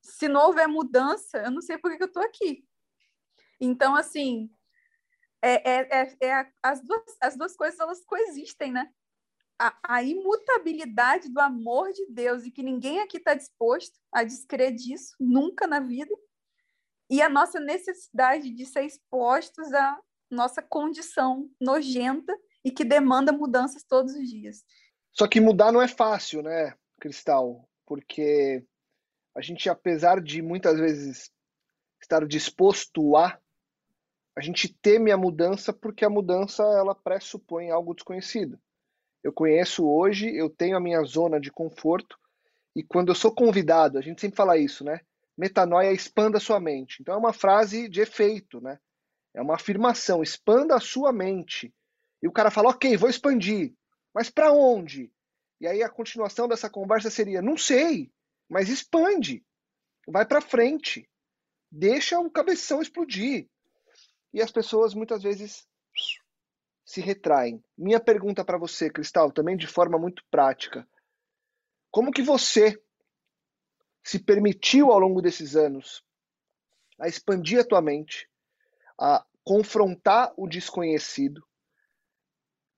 Se não houver mudança, eu não sei por que eu estou aqui. Então, assim, é, é, é, é, as, duas, as duas coisas elas coexistem, né? A, a, imutabilidade do amor de Deus e que ninguém aqui está disposto a descrer disso, nunca na vida, e a nossa necessidade de ser expostos à nossa condição nojenta e que demanda mudanças todos os dias. Só que mudar não é fácil, né, Cristal? Porque a gente, apesar de muitas vezes estar disposto a, a gente teme a mudança porque a mudança ela pressupõe algo desconhecido. Eu conheço hoje, eu tenho a minha zona de conforto e quando eu sou convidado, a gente sempre fala isso, né? Metanoia expanda sua mente. Então é uma frase de efeito, né? É uma afirmação, expanda a sua mente. E o cara fala, ok, vou expandir. Mas para onde? E aí a continuação dessa conversa seria, não sei, mas expande. Vai para frente. Deixa o cabeção explodir. E as pessoas muitas vezes se retraem. Minha pergunta para você, Cristal, também de forma muito prática. Como que você se permitiu ao longo desses anos a expandir a tua mente, a confrontar o desconhecido,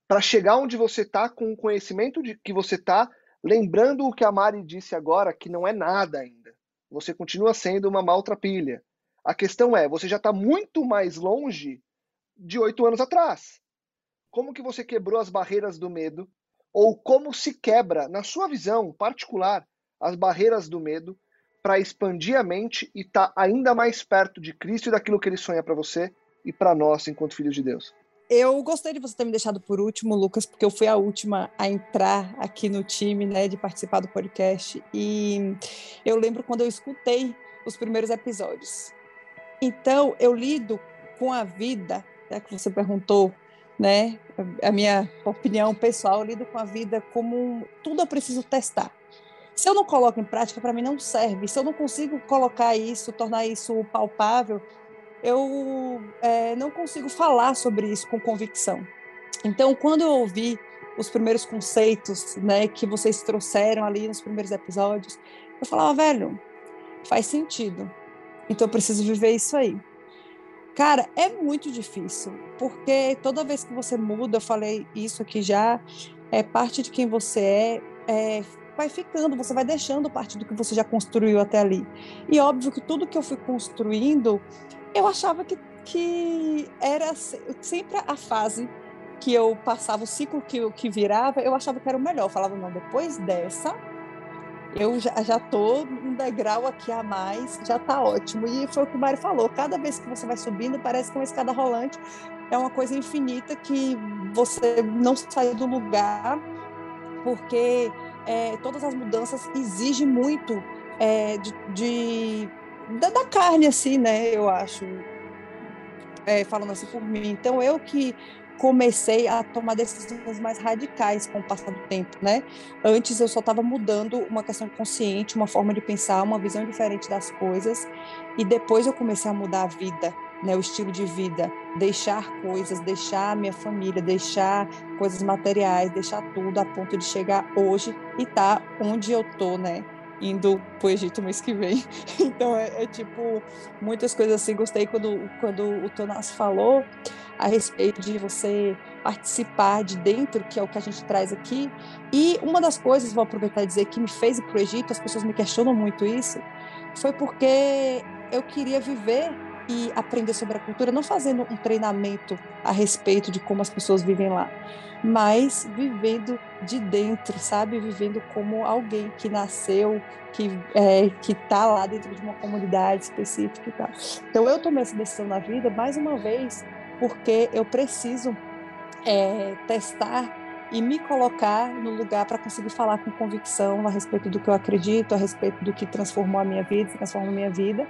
para chegar onde você está com o conhecimento de que você está, lembrando o que a Mari disse agora, que não é nada ainda. Você continua sendo uma maltrapilha. A questão é, você já está muito mais longe de oito anos atrás. Como que você quebrou as barreiras do medo? Ou como se quebra, na sua visão particular, as barreiras do medo para expandir a mente e estar tá ainda mais perto de Cristo e daquilo que ele sonha para você e para nós enquanto filhos de Deus? Eu gostei de você ter me deixado por último, Lucas, porque eu fui a última a entrar aqui no time, né, de participar do podcast. E eu lembro quando eu escutei os primeiros episódios. Então, eu lido com a vida, já que você perguntou, né, a minha opinião pessoal, eu lido com a vida como tudo eu preciso testar. Se eu não coloco em prática, para mim não serve. Se eu não consigo colocar isso, tornar isso palpável, eu é, não consigo falar sobre isso com convicção. Então, quando eu ouvi os primeiros conceitos né, que vocês trouxeram ali nos primeiros episódios, eu falava, velho, faz sentido. Então, eu preciso viver isso aí. Cara, é muito difícil, porque toda vez que você muda, eu falei isso aqui já, é parte de quem você é, é vai ficando, você vai deixando parte do que você já construiu até ali. E óbvio que tudo que eu fui construindo eu achava que, que era sempre a fase que eu passava, o ciclo que, que virava, eu achava que era o melhor. Eu falava, não, depois dessa, eu já, já tô um degrau aqui a mais, já tá ótimo. E foi o que o Mário falou, cada vez que você vai subindo, parece que uma escada rolante, é uma coisa infinita que você não sai do lugar, porque é, todas as mudanças exigem muito é, de, de da, da carne, assim, né? Eu acho. É, falando assim por mim. Então, eu que comecei a tomar decisões mais radicais com o passar do tempo, né? Antes eu só estava mudando uma questão consciente, uma forma de pensar, uma visão diferente das coisas, e depois eu comecei a mudar a vida, né? O estilo de vida, deixar coisas, deixar minha família, deixar coisas materiais, deixar tudo a ponto de chegar hoje e tá onde eu tô, né? indo pro Egito mês que vem. <laughs> Então é, é, tipo muitas coisas assim. Gostei quando, quando o Tonas falou a respeito de você participar de dentro, que é o que a gente traz aqui. E uma das coisas, vou aproveitar e dizer, que me fez ir pro Egito, as pessoas me questionam muito isso, foi porque eu queria viver e aprender sobre a cultura, não fazendo um treinamento a respeito de como as pessoas vivem lá, mas vivendo de dentro, sabe? Vivendo como alguém que nasceu, que é, que está lá dentro de uma comunidade específica e tal. Então eu tomei essa decisão na vida, mais uma vez, porque eu preciso é, testar e me colocar no lugar para conseguir falar com convicção a respeito do que eu acredito, a respeito do que transformou a minha vida, transformou a minha vida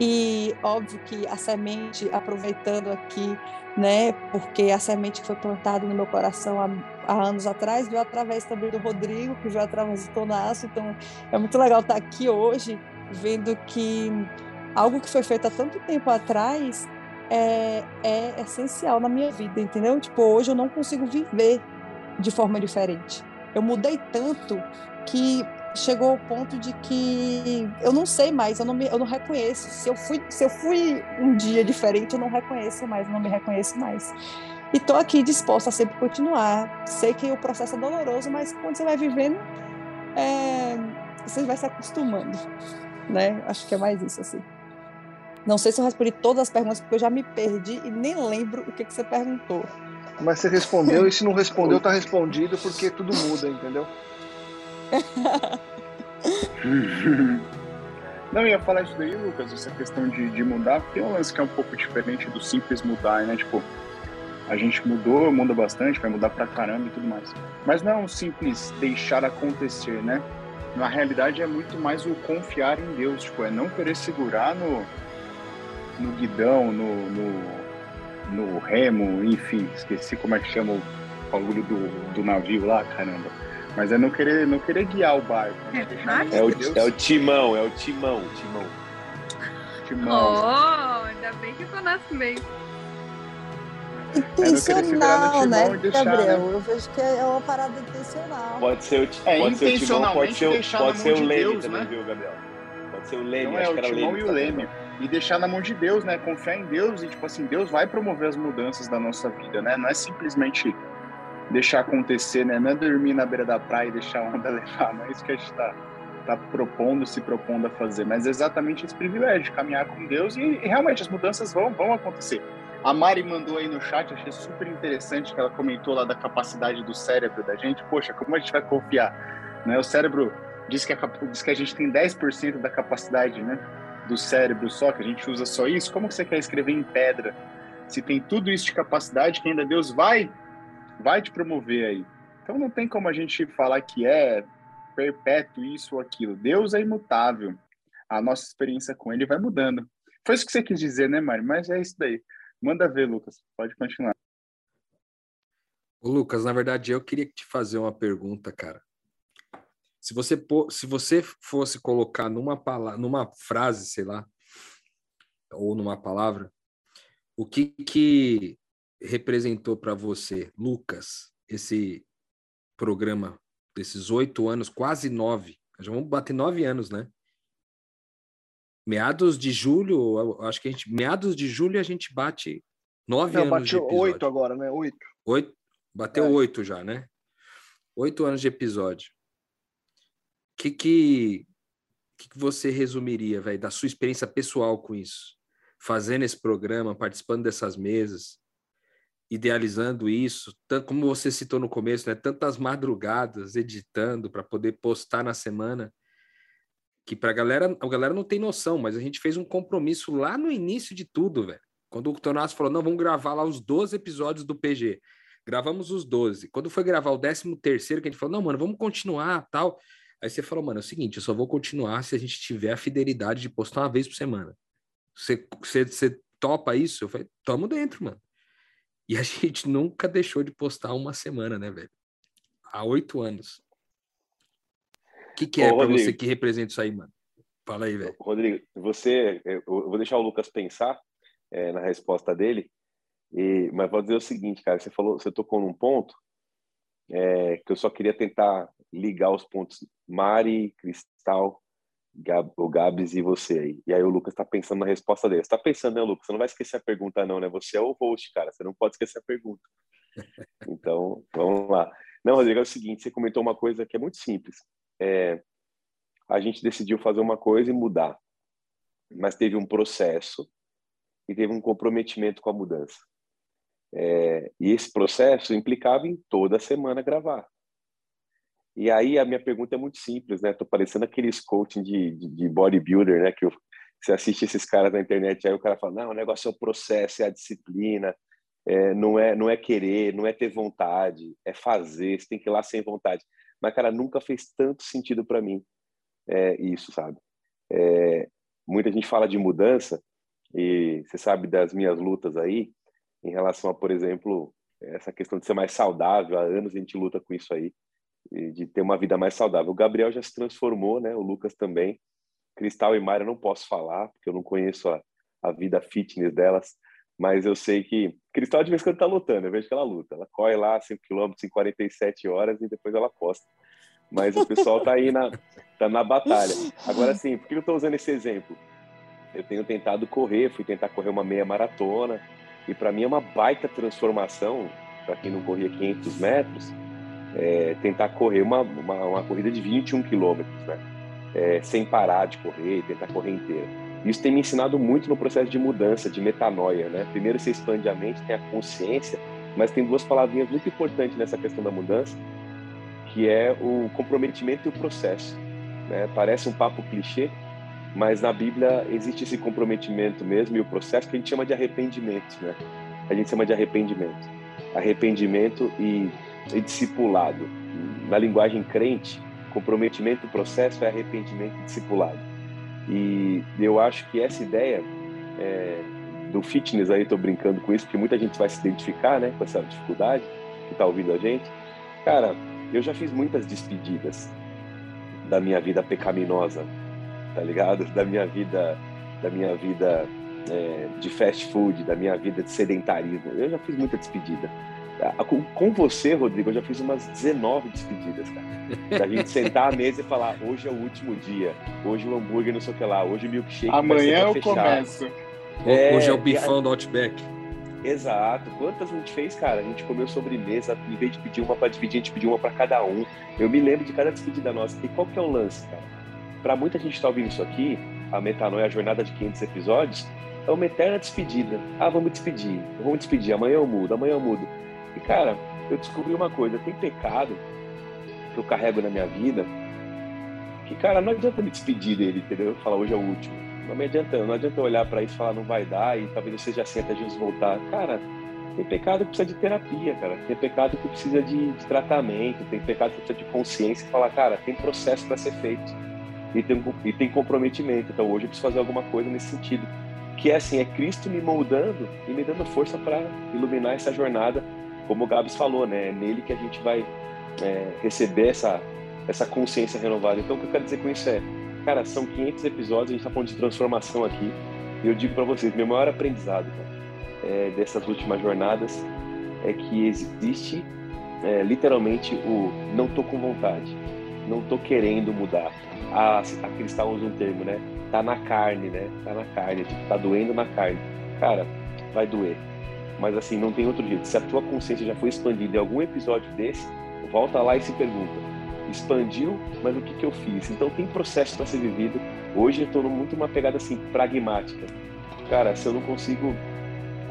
e óbvio que a semente, aproveitando aqui, né, porque a semente que foi plantada no meu coração há, há anos atrás, veio através também do Rodrigo, que veio através do Tonasso. Então, é muito legal estar aqui hoje, vendo que algo que foi feito há tanto tempo atrás é, é essencial na minha vida, entendeu? Tipo, hoje eu não consigo viver de forma diferente. Eu mudei tanto que chegou ao ponto de que eu não sei mais, eu não, me, eu não reconheço. Se eu, fui, se eu fui um dia diferente, eu não reconheço mais, eu não me reconheço mais. E estou aqui disposta a sempre continuar. Sei que o processo é doloroso, mas quando você vai vivendo, é, você vai se acostumando. Né? Acho que é mais isso, assim. Não sei se eu respondi todas as perguntas, porque eu já me perdi e nem lembro o que, que você perguntou. Mas você respondeu, e se não respondeu, <laughs> tá respondido, porque tudo muda, entendeu? <laughs> Não, ia falar isso daí, Lucas, essa questão de, de mudar, tem um lance que é um pouco diferente do simples mudar, né? Tipo, a gente mudou, muda bastante, vai mudar pra caramba e tudo mais. Mas não é um simples deixar acontecer, né? Na realidade é muito mais o confiar em Deus, tipo, é não querer segurar no, no guidão, no, no, no remo, enfim, esqueci como é que chama o bagulho do, do navio lá, caramba mas é não querer, não querer guiar o barco. Né? É, é, o, é o timão, é o timão, timão. Timão. Oh, ainda bem que eu nasci meio. Intencional, é né, deixar, Gabriel? Né? Eu vejo que é uma parada intencional. Pode ser o, é, pode ser o timão, pode ser, pode ser o leme Deus, também, né? viu, Gabriel? Pode ser o leme, Não acho é, que o era timão leme. e o leme. E deixar na mão de Deus, né? Confiar em Deus e, tipo assim, Deus vai promover as mudanças da nossa vida, né? Não é simplesmente deixar acontecer, né? Não é dormir na beira da praia e deixar a onda <laughs> levar, não é isso que a gente está tá propondo, se propondo a fazer, mas é exatamente esse privilégio caminhar com Deus e, e, realmente as mudanças vão, vão acontecer. A Mari mandou aí no chat, achei super interessante que ela comentou lá da capacidade do cérebro da gente. Poxa, como a gente vai confiar? Né? O cérebro diz que, a, diz que a gente tem 10% da capacidade né, do cérebro só, que a gente usa só isso. Como que você quer escrever em pedra se tem tudo isso de capacidade que ainda Deus vai vai te promover aí. Então não tem como a gente falar que é perpétuo isso ou aquilo. Deus é imutável. A nossa experiência com ele vai mudando. Foi isso que você quis dizer, né, Mário? Mas é isso daí. Manda ver, Lucas. Pode continuar. Lucas, na verdade, eu queria te fazer uma pergunta, cara. Se você, se você fosse colocar numa, palavra, numa frase, sei lá, ou numa palavra, o que, que representou para você, Lucas, esse programa desses oito anos, quase nove? Já vamos bater nove anos, né? Meados de julho, acho que a gente, meados de julho a gente bate nove Não, anos de episódio. oito agora, né? Oito. Oito? Bateu é. oito já, né? Oito anos de episódio. Que que, que, você resumiria, velho, da sua experiência pessoal com isso? Fazendo esse programa, participando dessas mesas, idealizando isso, tanto como você citou no começo, né, tantas madrugadas editando para poder postar na semana, que para galera, a galera não tem noção, mas a gente fez um compromisso lá no início de tudo, velho. Quando o Tonasso falou, não, vamos gravar lá os 12 episódios do PG. Gravamos os 12. Quando foi gravar o 13 terceiro, que a gente falou, não, mano, vamos continuar, tal. Aí você falou, mano, é o seguinte, eu só vou continuar se a gente tiver a fidelidade de postar uma vez por semana. Você, você, você topa isso? Eu falei, tamo dentro, mano. E a <laughs> gente nunca deixou de postar uma semana, né, velho? Há oito anos. O que, que é para você que representa isso aí, mano? Fala aí, velho. Rodrigo, você, eu vou deixar o Lucas pensar é, na resposta dele, e, mas vou dizer o seguinte, cara, você falou, você tocou num ponto é, que eu só queria tentar ligar os pontos Mari, Cristal, Gab, o Gabs e você aí. E aí o Lucas tá pensando na resposta dele. Você tá pensando, né, Lucas? Você não vai esquecer a pergunta, não, né? Você é o host, cara. Você não pode esquecer a pergunta. <laughs> Então, vamos lá. Não, Rodrigo, é o seguinte: você comentou uma coisa que é muito simples. É, a gente decidiu fazer uma coisa e mudar, mas teve um processo e teve um comprometimento com a mudança. É, e esse processo implicava em toda semana gravar. E aí a minha pergunta é muito simples, né? Tô parecendo aqueles coaching de, de, de bodybuilder, né? Que eu, você assiste esses caras na internet, aí o cara fala, não, o negócio é o processo, é a disciplina, é, não, é, não é querer, não é ter vontade, é fazer, você tem que ir lá sem vontade. Mas, cara, nunca fez tanto sentido para mim é, isso, sabe? É, muita gente fala de mudança, e você sabe das minhas lutas aí, em relação a, por exemplo, essa questão de ser mais saudável. Há anos a gente luta com isso aí, de ter uma vida mais saudável. O Gabriel já se transformou, né? O Lucas também. Cristal e Mayra não posso falar, porque eu não conheço a, a vida fitness delas, mas eu sei que Cristal de vez em quando tá lutando, eu vejo que ela luta. Ela corre lá 5 km em 47 horas e depois ela posta. Mas o pessoal tá aí na, tá na batalha. Agora sim, por que eu tô usando esse exemplo? Eu tenho tentado correr, fui tentar correr uma meia maratona, e para mim é uma baita transformação, para quem não corria 500 metros, é, tentar correr uma, uma, uma, corrida de 21 quilômetros, né? É, sem parar de correr, tentar correr inteira. Isso tem me ensinado muito no processo de mudança, de metanoia, né? Primeiro você expande a mente, tem a consciência, mas tem duas palavrinhas muito importantes nessa questão da mudança, que é o comprometimento e o processo. Né? Parece um papo clichê, mas na Bíblia existe esse comprometimento mesmo e o processo que a gente chama de arrependimento, né? A gente chama de arrependimento. Arrependimento e, e discipulado. Na linguagem crente, comprometimento processo é arrependimento e discipulado. E eu acho que essa ideia é, do fitness aí, estou brincando com isso, porque muita gente vai se identificar né, com essa dificuldade que está ouvindo a gente. Cara, eu já fiz muitas despedidas da minha vida pecaminosa, tá ligado? Da minha vida, da minha vida é, de fast food, da minha vida de sedentarismo. Eu já fiz muita despedida. Com você, Rodrigo, eu já fiz umas 19 despedidas, cara. Da gente sentar à mesa e falar: hoje é o último dia, hoje o hambúrguer não sei o que lá, hoje o milkshake. Amanhã eu fechar. começo. É, hoje é o bifão do Outback. Exato. Quantas a gente fez, cara? A gente comeu sobremesa, em vez de pedir uma para dividir, a gente pediu uma para cada um. Eu me lembro de cada despedida nossa. E qual que é o lance, cara? para muita gente que está ouvindo isso aqui, a Metanoia, a jornada de 500 episódios, é uma eterna despedida. Ah, vamos despedir, vamos despedir, amanhã eu mudo, amanhã eu mudo. E cara, eu descobri uma coisa, tem pecado que eu carrego na minha vida que, cara, não adianta me despedir dele, entendeu? Falar hoje é o último. Não me adianta, não adianta olhar para isso e falar não vai dar e talvez eu seja assim até Jesus voltar. Cara, tem pecado que precisa de terapia, cara. Tem pecado que precisa de, de tratamento, tem pecado que precisa de consciência e falar, cara, tem processo para ser feito e tem, e tem comprometimento. Então hoje eu preciso fazer alguma coisa nesse sentido. Que é assim, é Cristo me moldando e me dando força para iluminar essa jornada, como o Gabs falou, né? É nele que a gente vai é, receber essa, essa consciência renovada. Então o que eu quero dizer com isso é, cara, são 500 episódios, a gente está falando de transformação aqui. E eu digo para vocês, meu maior aprendizado é, dessas últimas jornadas é que existe é, literalmente o não tô com vontade, não tô querendo mudar, a, a Cristal usa um termo, né? Tá na carne, né? Tá na carne, tipo, tá doendo na carne. Cara, vai doer. Mas assim, não tem outro jeito. Se a tua consciência já foi expandida em algum episódio desse, volta lá e se pergunta: expandiu, mas o que, que eu fiz? Então tem processo para ser vivido. Hoje eu estou muito uma pegada assim, pragmática. Cara, se eu não consigo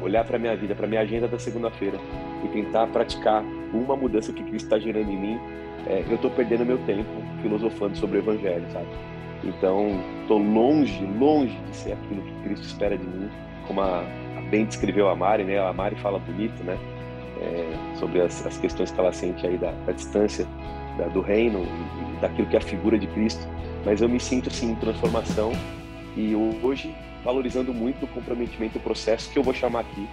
olhar para minha vida, para minha agenda da segunda-feira e tentar praticar uma mudança que Cristo está gerando em mim, é, eu estou perdendo meu tempo filosofando sobre o Evangelho, sabe? Então, estou longe, longe de ser aquilo que Cristo espera de mim, como a, bem descreveu a Mari, né? A Mari fala bonito, né? É, sobre as, as, questões que ela sente aí da, da distância da, do reino e daquilo que é a figura de Cristo. Mas eu me sinto assim em transformação e hoje valorizando muito o comprometimento, o processo que eu vou chamar aqui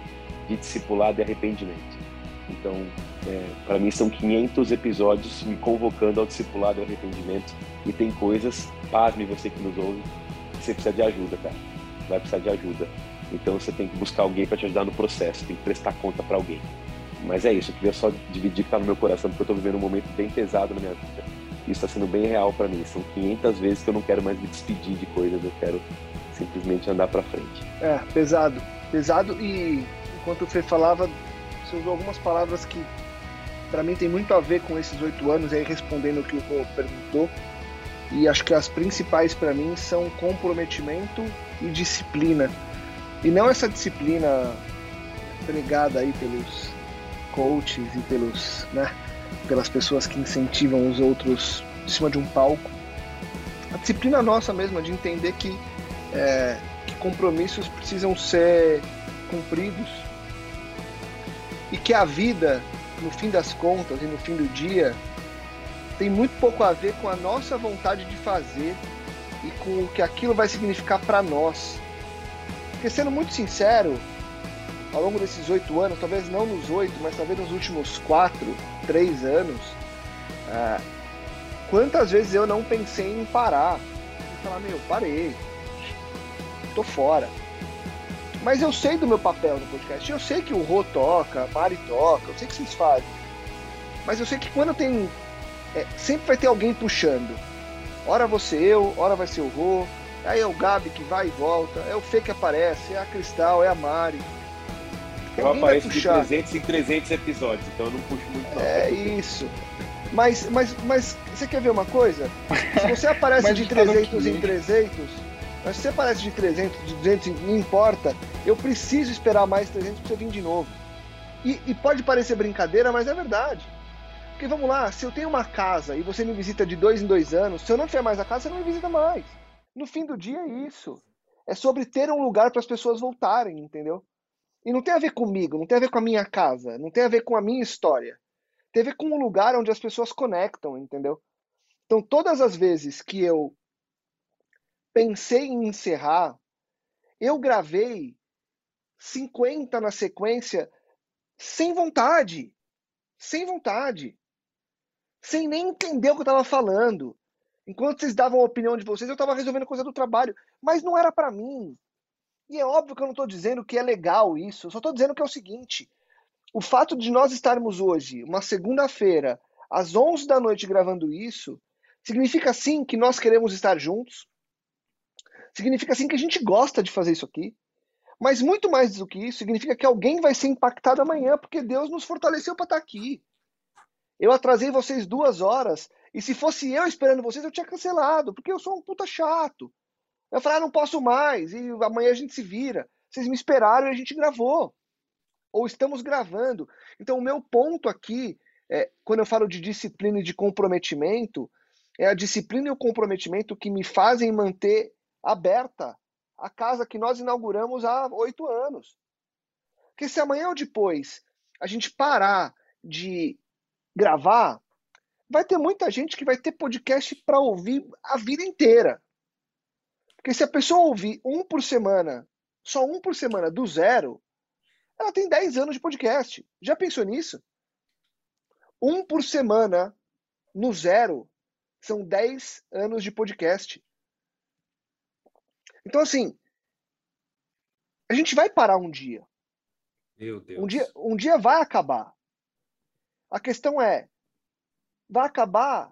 de discipulado e arrependimento. Então, é, para mim são 500 episódios me convocando ao discipulado e arrependimento. E tem coisas, pasme você que nos ouve, que você precisa de ajuda, cara. Vai precisar de ajuda. Então você tem que buscar alguém para te ajudar no processo, tem que prestar conta para alguém. Mas é isso, eu queria só dividir que tá no meu coração, porque eu tô vivendo um momento bem pesado na minha vida. Isso está sendo bem real para mim. São 500 vezes que eu não quero mais me despedir de coisas, eu quero simplesmente andar para frente. É, pesado. Pesado e enquanto o Fê falava, você usou algumas palavras que para mim tem muito a ver com esses oito anos, aí respondendo o que o Rô perguntou. E acho que as principais para mim são comprometimento e disciplina. E não essa disciplina pregada aí pelos coaches e pelos, né, pelas pessoas que incentivam os outros em cima de um palco. A disciplina nossa mesma de entender que, é, que compromissos precisam ser cumpridos e que a vida no fim das contas e no fim do dia, tem muito pouco a ver com a nossa vontade de fazer e com o que aquilo vai significar para nós. Porque sendo muito sincero, ao longo desses oito anos, talvez não nos oito, mas talvez nos últimos quatro, três anos, é, quantas vezes eu não pensei em parar e falar, meu, parei, tô fora. Mas eu sei do meu papel no podcast, eu sei que o Rô toca, a Mari toca, eu sei que vocês fazem. Mas eu sei que quando tem. É, sempre vai ter alguém puxando. Ora você eu, ora vai ser o Rô, aí é o Gabi que vai e volta, é o Fê que aparece, é a Cristal, é a Mari. Eu apareço de 300 em 300 episódios, então eu não puxo muito não. É isso. Mas, mas, mas você quer ver uma coisa? Se você aparece <laughs> de 300 em 300, mas se você aparece de 300, de 200, não importa. Eu preciso esperar mais 300 para você vir de novo. E, e pode parecer brincadeira, mas é verdade. Porque vamos lá, se eu tenho uma casa e você me visita de dois em dois anos, se eu não tiver mais a casa, você não me visita mais. No fim do dia é isso. É sobre ter um lugar para as pessoas voltarem, entendeu? E não tem a ver comigo, não tem a ver com a minha casa, não tem a ver com a minha história. Tem a ver com um lugar onde as pessoas conectam, entendeu? Então, todas as vezes que eu pensei em encerrar, eu gravei 50 na sequência sem vontade. Sem vontade. Sem nem entender o que eu estava falando. Enquanto vocês davam a opinião de vocês, eu estava resolvendo coisa do trabalho. Mas não era para mim. E é óbvio que eu não estou dizendo que é legal isso. Eu só estou dizendo que é o seguinte: o fato de nós estarmos hoje, uma segunda-feira, às 11 da noite gravando isso, significa sim que nós queremos estar juntos. Significa sim que a gente gosta de fazer isso aqui. Mas muito mais do que isso, significa que alguém vai ser impactado amanhã, porque Deus nos fortaleceu para estar aqui. Eu atrasei vocês duas horas, e se fosse eu esperando vocês, eu tinha cancelado, porque eu sou um puta chato. Eu falei, ah, não posso mais, e amanhã a gente se vira. Vocês me esperaram e a gente gravou. Ou estamos gravando. Então, o meu ponto aqui, é, quando eu falo de disciplina e de comprometimento, é a disciplina e o comprometimento que me fazem manter aberta a casa que nós inauguramos há oito anos. Porque se amanhã ou depois a gente parar de gravar, vai ter muita gente que vai ter podcast para ouvir a vida inteira. Porque se a pessoa ouvir um por semana, só um por semana do zero, ela tem 10 anos de podcast. Já pensou nisso? Um por semana no zero são 10 anos de podcast. Então, assim, a gente vai parar um dia. Meu Deus. Um dia, um dia vai acabar. A questão é, vai acabar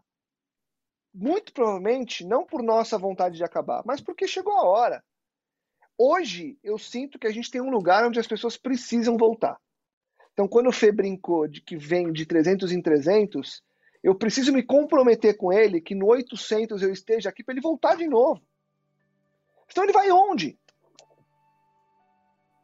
muito provavelmente não por nossa vontade de acabar, mas porque chegou a hora. Hoje eu sinto que a gente tem um lugar onde as pessoas precisam voltar. Então, quando o Fê brincou de que vem de 300 em 300, eu preciso me comprometer com ele que no 800 eu esteja aqui para ele voltar de novo. Então ele vai onde?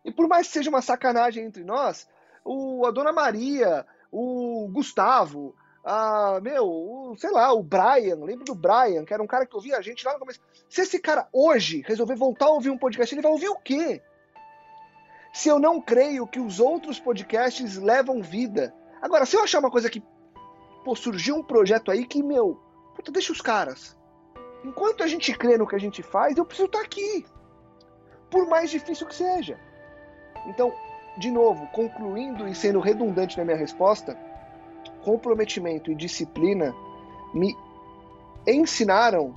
E por mais que seja uma sacanagem entre nós, o, a Dona Maria, o Gustavo, a, meu, o, sei lá, o Brian, lembro do Brian, que era um cara que ouvia a gente lá no começo. Se esse cara hoje resolver voltar a ouvir um podcast, ele vai ouvir o quê? Se eu não creio que os outros podcasts levam vida. Agora, se eu achar uma coisa que, pô, surgiu um projeto aí que, meu, puta, deixa os caras. Enquanto a gente crê no que a gente faz, eu preciso estar aqui. Por mais difícil que seja. Então, de novo, concluindo e sendo redundante na minha resposta, comprometimento e disciplina me ensinaram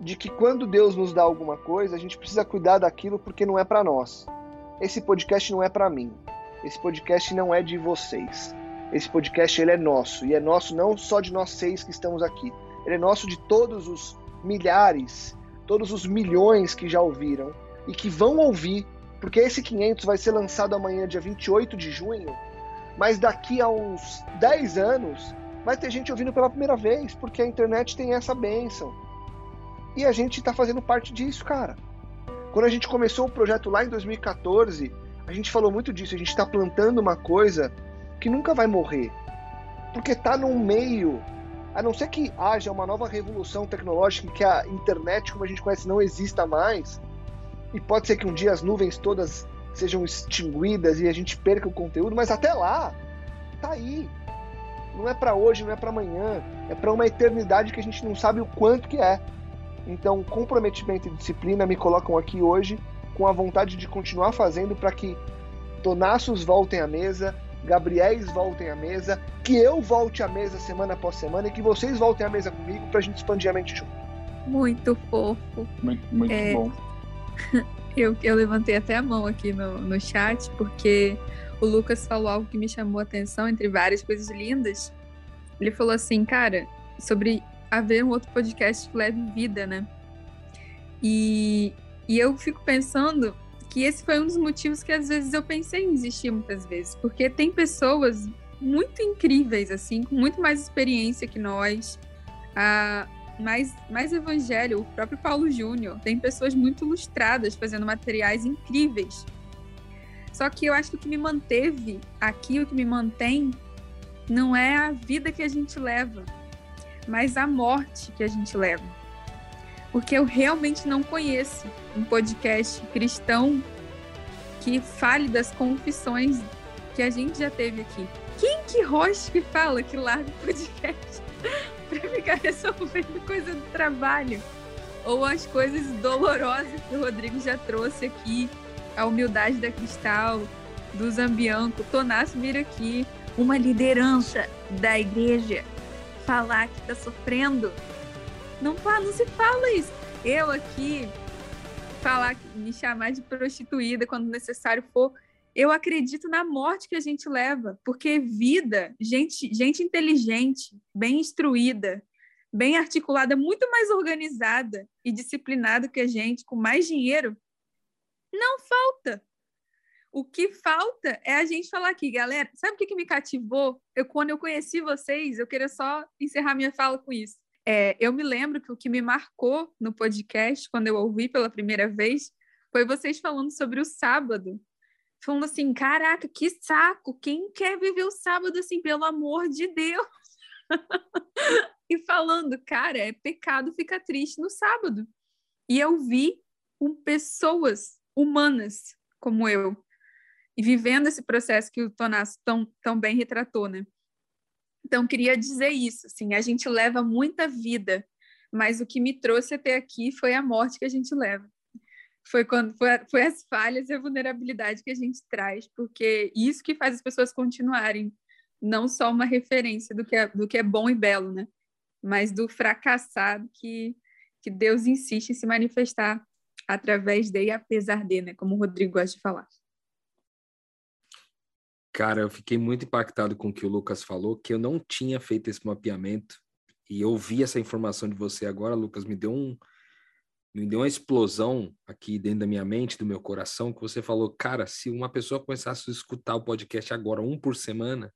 de que quando Deus nos dá alguma coisa, a gente precisa cuidar daquilo porque não é para nós. Esse podcast não é para mim. Esse podcast não é de vocês. Esse podcast ele é nosso e é nosso não só de nós seis que estamos aqui. Ele é nosso de todos os milhares, todos os milhões que já ouviram e que vão ouvir, porque esse 500 vai ser lançado amanhã, dia 28 de junho, mas daqui a uns 10 anos vai ter gente ouvindo pela primeira vez, porque a internet tem essa benção. E a gente está fazendo parte disso, cara. Quando a gente começou o projeto lá em 2014, a gente falou muito disso. A gente está plantando uma coisa que nunca vai morrer, porque está no meio a não ser que haja uma nova revolução tecnológica que a internet, como a gente conhece, não exista mais, e pode ser que um dia as nuvens todas sejam extinguidas e a gente perca o conteúdo, mas até lá, tá aí. Não é para hoje, não é para amanhã, é para uma eternidade que a gente não sabe o quanto que é. Então, comprometimento e disciplina me colocam aqui hoje com a vontade de continuar fazendo para que Tonassos voltem à mesa, Gabriéis voltem à mesa, que eu volte à mesa semana após semana e que vocês voltem à mesa comigo para a gente expandir a mente junto. Muito fofo. Muito, muito É, bom. <laughs> Eu, eu levantei até a mão aqui no, no chat, porque o Lucas falou algo que me chamou a atenção, entre várias coisas lindas. Ele falou assim, cara, sobre haver um outro podcast que leve vida, né? E, e eu fico pensando que esse foi um dos motivos que às vezes eu pensei em desistir muitas vezes, porque tem pessoas muito incríveis, assim, com muito mais experiência que nós, ah, mais, mais evangelho, o próprio Paulo Júnior, tem pessoas muito ilustradas fazendo materiais incríveis. Só que eu acho que o que me manteve aqui, o que me mantém, não é a vida que a gente leva, mas a morte que a gente leva. Porque eu realmente não conheço um podcast cristão que fale das confissões que a gente já teve aqui. Quem que rocha que fala que larga o podcast <laughs> para ficar resolvendo coisa do trabalho? Ou as coisas dolorosas que o Rodrigo já trouxe aqui, a humildade da Cristal, do Zambianco, Tonasso vir aqui, uma liderança da igreja, falar que tá sofrendo. Não, fa- não se fala isso. Eu aqui falar, me chamar de prostituída quando necessário for. Eu acredito na morte que a gente leva, porque vida, gente, gente inteligente, bem instruída, bem articulada, muito mais organizada e disciplinada que a gente, com mais dinheiro, não falta. O que falta é a gente falar aqui, galera. Sabe o que, que me cativou? Eu, quando eu conheci vocês, eu queria só encerrar minha fala com isso. É, eu me lembro que o que me marcou no podcast, quando eu ouvi pela primeira vez, foi vocês falando sobre o sábado. Falando assim, caraca, que saco! Quem quer viver o sábado assim, pelo amor de Deus? <laughs> e falando, cara, é pecado ficar triste no sábado. E eu vi um, pessoas humanas como eu, e vivendo esse processo que o Tonasso tão, tão bem retratou, né? Então, queria dizer isso, assim, a gente leva muita vida, mas o que me trouxe até aqui foi a morte que a gente leva. Foi quando foi, foi as falhas e a vulnerabilidade que a gente traz, porque isso que faz as pessoas continuarem, não só uma referência do que é, do que é bom e belo, né? Mas do fracassado que, que Deus insiste em se manifestar através dele, apesar de, né? Como o Rodrigo gosta de falar. Cara, eu fiquei muito impactado com o que o Lucas falou, que eu não tinha feito esse mapeamento e eu vi essa informação de você agora, Lucas, me deu um me deu uma explosão aqui dentro da minha mente, do meu coração, que você falou, cara, se uma pessoa começasse a escutar o podcast agora um por semana,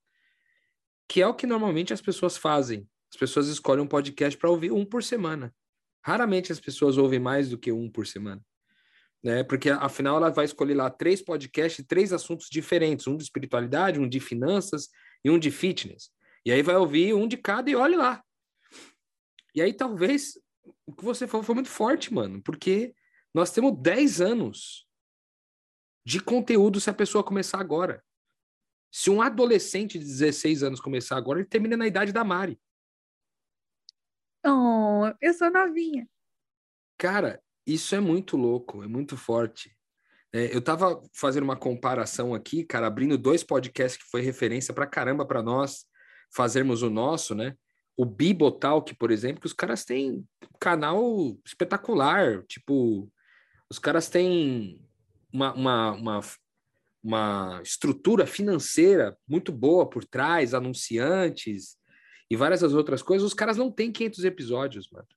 que é o que normalmente as pessoas fazem. As pessoas escolhem um podcast para ouvir um por semana. Raramente as pessoas ouvem mais do que um por semana né? Porque afinal ela vai escolher lá três podcasts, três assuntos diferentes, um de espiritualidade, um de finanças e um de fitness. E aí vai ouvir um de cada e olhe lá. E aí talvez o que você falou foi muito forte, mano, porque nós temos 10 anos de conteúdo se a pessoa começar agora. Se um adolescente de 16 anos começar agora, ele termina na idade da Mari. Oh, eu sou novinha. Cara, isso é muito louco, é muito forte. É, eu tava fazendo uma comparação aqui, cara, abrindo dois podcasts que foi referência pra caramba para nós fazermos o nosso, né? O Bibotalk, por exemplo, que os caras têm canal espetacular, tipo, os caras têm uma, uma, uma, uma estrutura financeira muito boa por trás, anunciantes e várias das outras coisas. Os caras não têm 500 episódios, mano.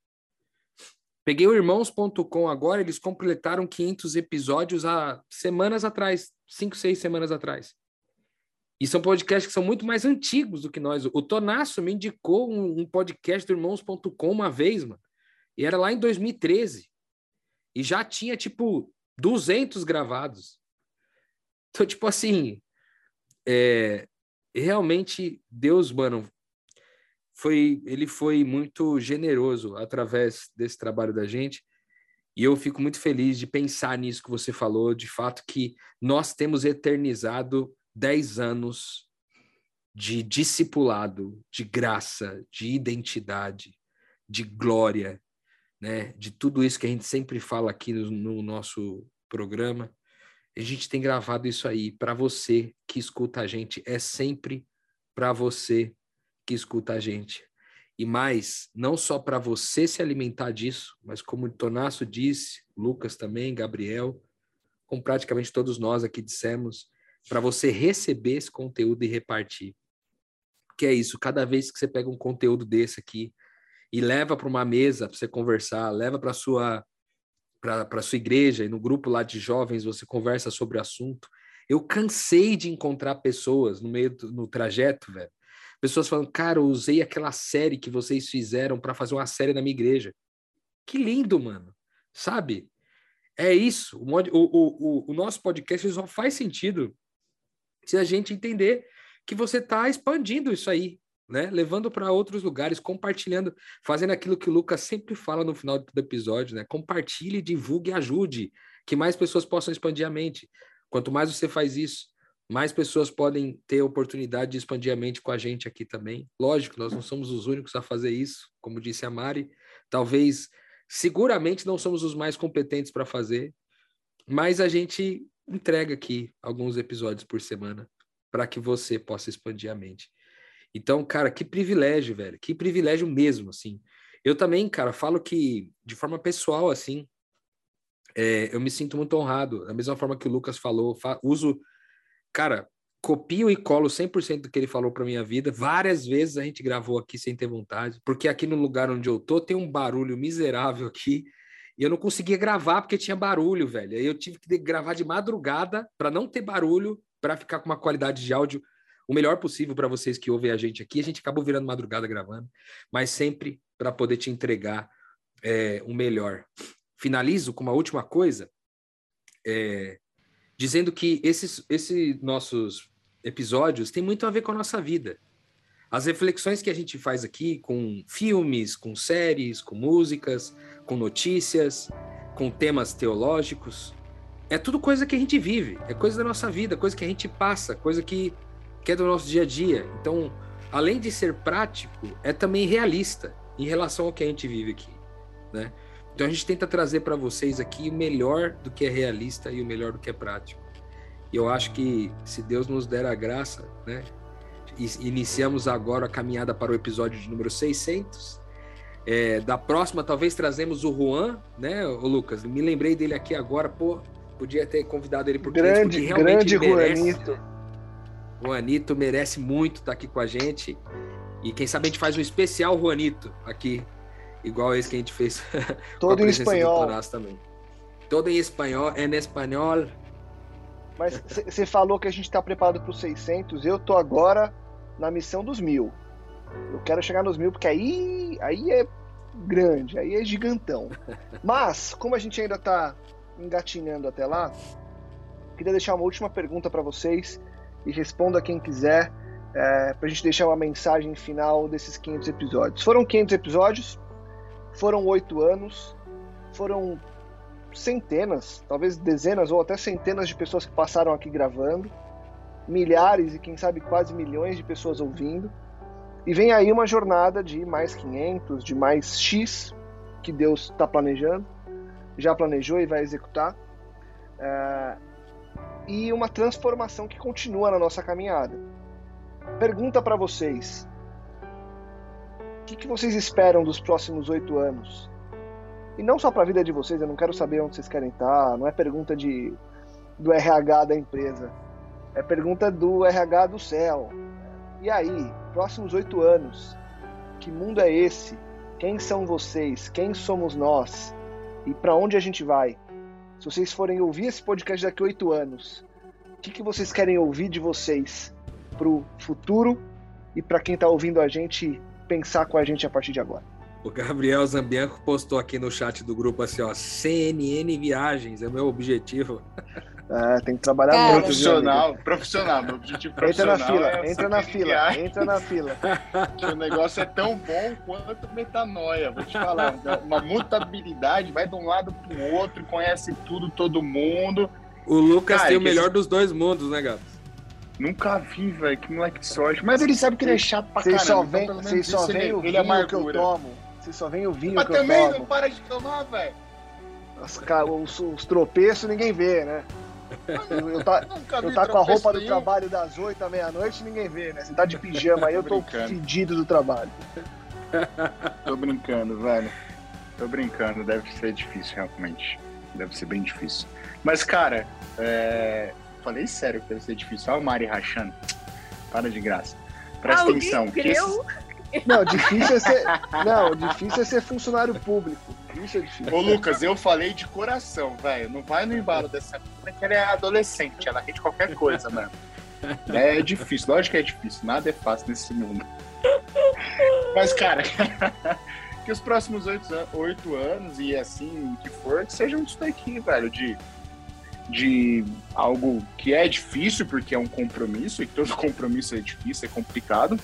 Peguei o irmãos.com agora, eles completaram 500 episódios há semanas atrás, 5, 6 semanas atrás. E são podcasts que são muito mais antigos do que nós. O Tonasso me indicou um, um podcast do irmãos.com uma vez, mano. E era lá em 2013. E já tinha, tipo, 200 gravados. Então, tipo assim, é, realmente Deus, mano, foi, ele foi muito generoso através desse trabalho da gente. E eu fico muito feliz de pensar nisso que você falou, de fato que nós temos eternizado 10 anos de discipulado, de graça, de identidade, de glória, né? De tudo isso que a gente sempre fala aqui no, no nosso programa. A gente tem gravado isso aí para você que escuta a gente, é sempre para você que escuta a gente. E mais, não só para você se alimentar disso, mas como o Tonasso disse, Lucas também, Gabriel, como praticamente todos nós aqui dissemos, para você receber esse conteúdo e repartir. Que é isso, cada vez que você pega um conteúdo desse aqui e leva para uma mesa para você conversar, leva para sua para sua igreja e no grupo lá de jovens você conversa sobre o assunto. Eu cansei de encontrar pessoas no meio do no trajeto, velho. Pessoas falando, cara, eu usei aquela série que vocês fizeram para fazer uma série na minha igreja. Que lindo, mano. Sabe? É isso. O, o, o, o nosso podcast só faz sentido se a gente entender que você está expandindo isso aí, né? Levando para outros lugares, compartilhando, fazendo aquilo que o Lucas sempre fala no final do episódio, né? Compartilhe, divulgue ajude que mais pessoas possam expandir a mente. Quanto mais você faz isso, mais pessoas podem ter a oportunidade de expandir a mente com a gente aqui também. Lógico, nós não somos os únicos a fazer isso, como disse a Mari. Talvez, seguramente, não somos os mais competentes para fazer, mas a gente entrega aqui alguns episódios por semana para que você possa expandir a mente. Então, cara, que privilégio, velho. Que privilégio mesmo, assim. Eu também, cara, falo que, de forma pessoal, assim, é, eu me sinto muito honrado. Da mesma forma que o Lucas falou, fa uso, cara, copio e colo 100% do que ele falou para minha vida. Várias vezes a gente gravou aqui sem ter vontade, porque aqui no lugar onde eu tô tem um barulho miserável aqui. E eu não conseguia gravar porque tinha barulho, velho. Aí eu tive que gravar de madrugada para não ter barulho, para ficar com uma qualidade de áudio o melhor possível para vocês que ouvem a gente aqui. A gente acabou virando madrugada gravando, mas sempre para poder te entregar é, o melhor. Finalizo com uma última coisa, é, dizendo que esses, esses nossos episódios têm muito a ver com a nossa vida. As reflexões que a gente faz aqui com filmes, com séries, com músicas, com notícias, com temas teológicos, é tudo coisa que a gente vive, é coisa da nossa vida, coisa que a gente passa, coisa que que é do nosso dia a dia. Então, além de ser prático, é também realista em relação ao que a gente vive aqui, né? Então a gente tenta trazer para vocês aqui o melhor do que é realista e o melhor do que é prático. E eu acho que se Deus nos der a graça, né? Iniciamos agora a caminhada para o episódio de número 600. É, da próxima, talvez trazemos o Juan, né, o Lucas? Me lembrei dele aqui agora, pô, podia ter convidado ele porque, grande, porque realmente grande merece, Juanito. né? O Anito merece muito estar aqui com a gente. E quem sabe a gente faz um especial Juanito aqui, igual esse que a gente fez. <laughs> Todo em espanhol. também. Todo em espanhol, em espanhol. Mas você falou que a gente está preparado para os 600. Eu tô agora na missão dos mil. Eu quero chegar nos mil porque aí, aí é grande, aí é gigantão. <laughs> Mas como a gente ainda está engatinhando até lá, queria deixar uma última pergunta para vocês e responda quem quiser, é, para a gente deixar uma mensagem final desses 500 episódios. Foram 500 episódios, foram oito anos, foram centenas, talvez dezenas ou até centenas de pessoas que passaram aqui gravando, milhares e quem sabe quase milhões de pessoas ouvindo. E vem aí uma jornada de mais 500, de mais X que Deus está planejando, já planejou e vai executar. É, e uma transformação que continua na nossa caminhada. Pergunta para vocês: o que, que, vocês esperam dos próximos oito anos? E não só para a vida de vocês, eu não quero saber onde vocês querem estar, não é pergunta de, do RH da empresa, é pergunta do RH do céu. E aí, próximos oito anos, que mundo é esse? Quem são vocês? Quem somos nós? E para onde a gente vai? Se vocês forem ouvir esse podcast daqui oito anos, o que, que vocês querem ouvir de vocês para o futuro e para quem está ouvindo a gente pensar com a gente a partir de agora? O Gabriel Zambianco postou aqui no chat do grupo assim, ó, CNN Viagens, é o meu objetivo. <laughs> É, tem que trabalhar Cara, muito. Profissional, profissional, meu objetivo profissional. Entra na fila, é entra na fila, entra na fila. <laughs> O negócio é tão bom quanto metanoia. Vou te falar, uma mutabilidade, vai de um lado pro outro, conhece tudo, todo mundo. O Lucas Cara, tem o melhor esse- dos dois mundos, né, Gato? Nunca vi, velho, que moleque de sorte. Mas ele sabe que ele é chato pra Vocês caramba. só então vêm pelo menos vocês só veem ele, o ele é vinho que eu tomo. Vocês só veem o vinho Mas que eu também tomo. não para de tomar, velho. Os, os- os tropeços ninguém vê, né? Eu, eu tá, eu tá com a roupa do trabalho das 8 à meia-noite ninguém vê, né? Você tá de pijama aí, eu tô fedido do trabalho. <laughs> Tô brincando, velho. Tô brincando, deve ser difícil, realmente. Deve ser bem difícil. Mas, cara, é... falei sério que deve ser difícil. Olha o Mari rachando. Para de graça. Presta Alguém atenção. que creu? Não, difícil é ser. Não, difícil é ser funcionário público. Isso é difícil. Ô, Lucas, eu falei de coração, velho. Não vai no embalo <laughs> dessa menina que ela é adolescente. Ela ri de qualquer coisa, mano. É difícil, lógico que é difícil. Nada é fácil nesse mundo. Mas, cara, <laughs> que os próximos oito, an- oito anos e assim que for, que sejam isso daqui, velho, de, de algo que é difícil, porque é um compromisso, e todo compromisso é difícil, é complicado,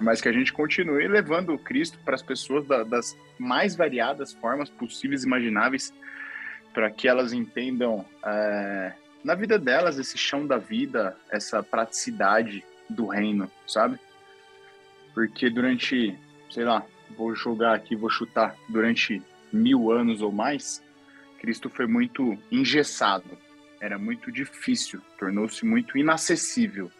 mas que a gente continue levando o Cristo para as pessoas da- das mais variadas formas possíveis e imagináveis, para que elas entendam é, na vida delas esse chão da vida, essa praticidade do reino, sabe? Porque durante, sei lá, vou jogar aqui, vou chutar, durante mil anos ou mais, Cristo foi muito engessado, era muito difícil, tornou-se muito inacessível.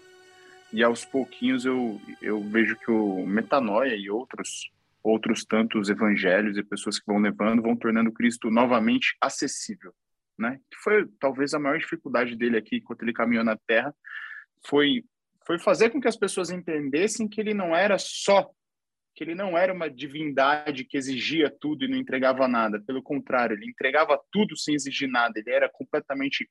E aos pouquinhos eu, eu vejo que o Metanoia e outros outros tantos evangelhos e pessoas que vão levando vão tornando Cristo novamente acessível, né? Que foi talvez a maior dificuldade dele aqui enquanto ele caminhou na Terra, foi foi fazer com que as pessoas entendessem que ele não era só que ele não era uma divindade que exigia tudo e não entregava nada. Pelo contrário, ele entregava tudo sem exigir nada. Ele era completamente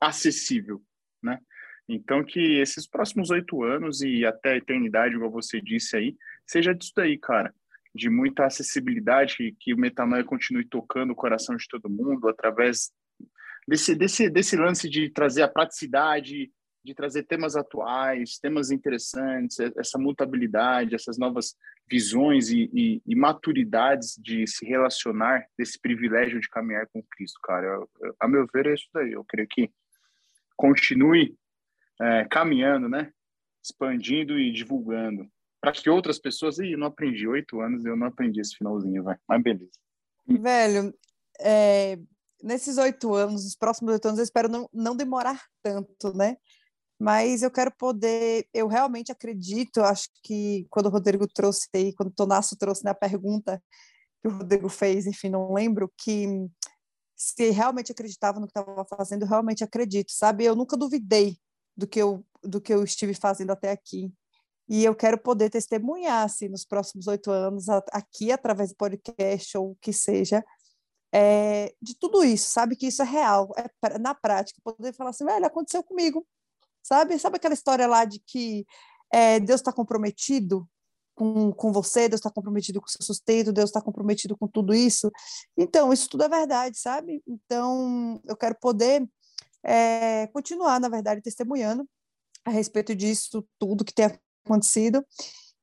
acessível, né? Então que esses próximos oito anos e até a eternidade, igual você disse aí, seja disso daí, cara, de muita acessibilidade, que, o Metanoia continue tocando o coração de todo mundo através desse, desse, desse lance de trazer a praticidade, de trazer temas atuais, temas interessantes, essa mutabilidade, essas novas visões e, e, e maturidades de se relacionar, desse privilégio de caminhar com Cristo, cara. Eu, eu, a meu ver, é isso daí. Eu creio que continue é, caminhando, né? Expandindo e divulgando. Para que outras pessoas. Ih, não aprendi oito anos, eu não aprendi esse finalzinho, vai. Mas beleza. Velho, é, nesses oito anos, os próximos oito anos, eu espero não, não demorar tanto, né? Mas eu quero poder, eu realmente acredito, acho que quando o Rodrigo trouxe aí, quando o Tonasso trouxe na né, pergunta que o Rodrigo fez, enfim, não lembro, que se realmente acreditava no que estava fazendo, eu realmente acredito, sabe? Eu nunca duvidei do que eu, do que eu estive fazendo até aqui. E eu quero poder testemunhar, assim, nos próximos oito anos, aqui, através do podcast ou o que seja, é, de tudo isso, sabe? Que isso é real, é na prática, poder falar assim, velho, aconteceu comigo, sabe? Sabe aquela história lá de que é, Deus está comprometido com, com você, Deus está comprometido com o seu sustento, Deus está comprometido com tudo isso? Então, isso tudo é verdade, sabe? Então, eu quero poder é, continuar, na verdade, testemunhando a respeito disso tudo que tem acontecido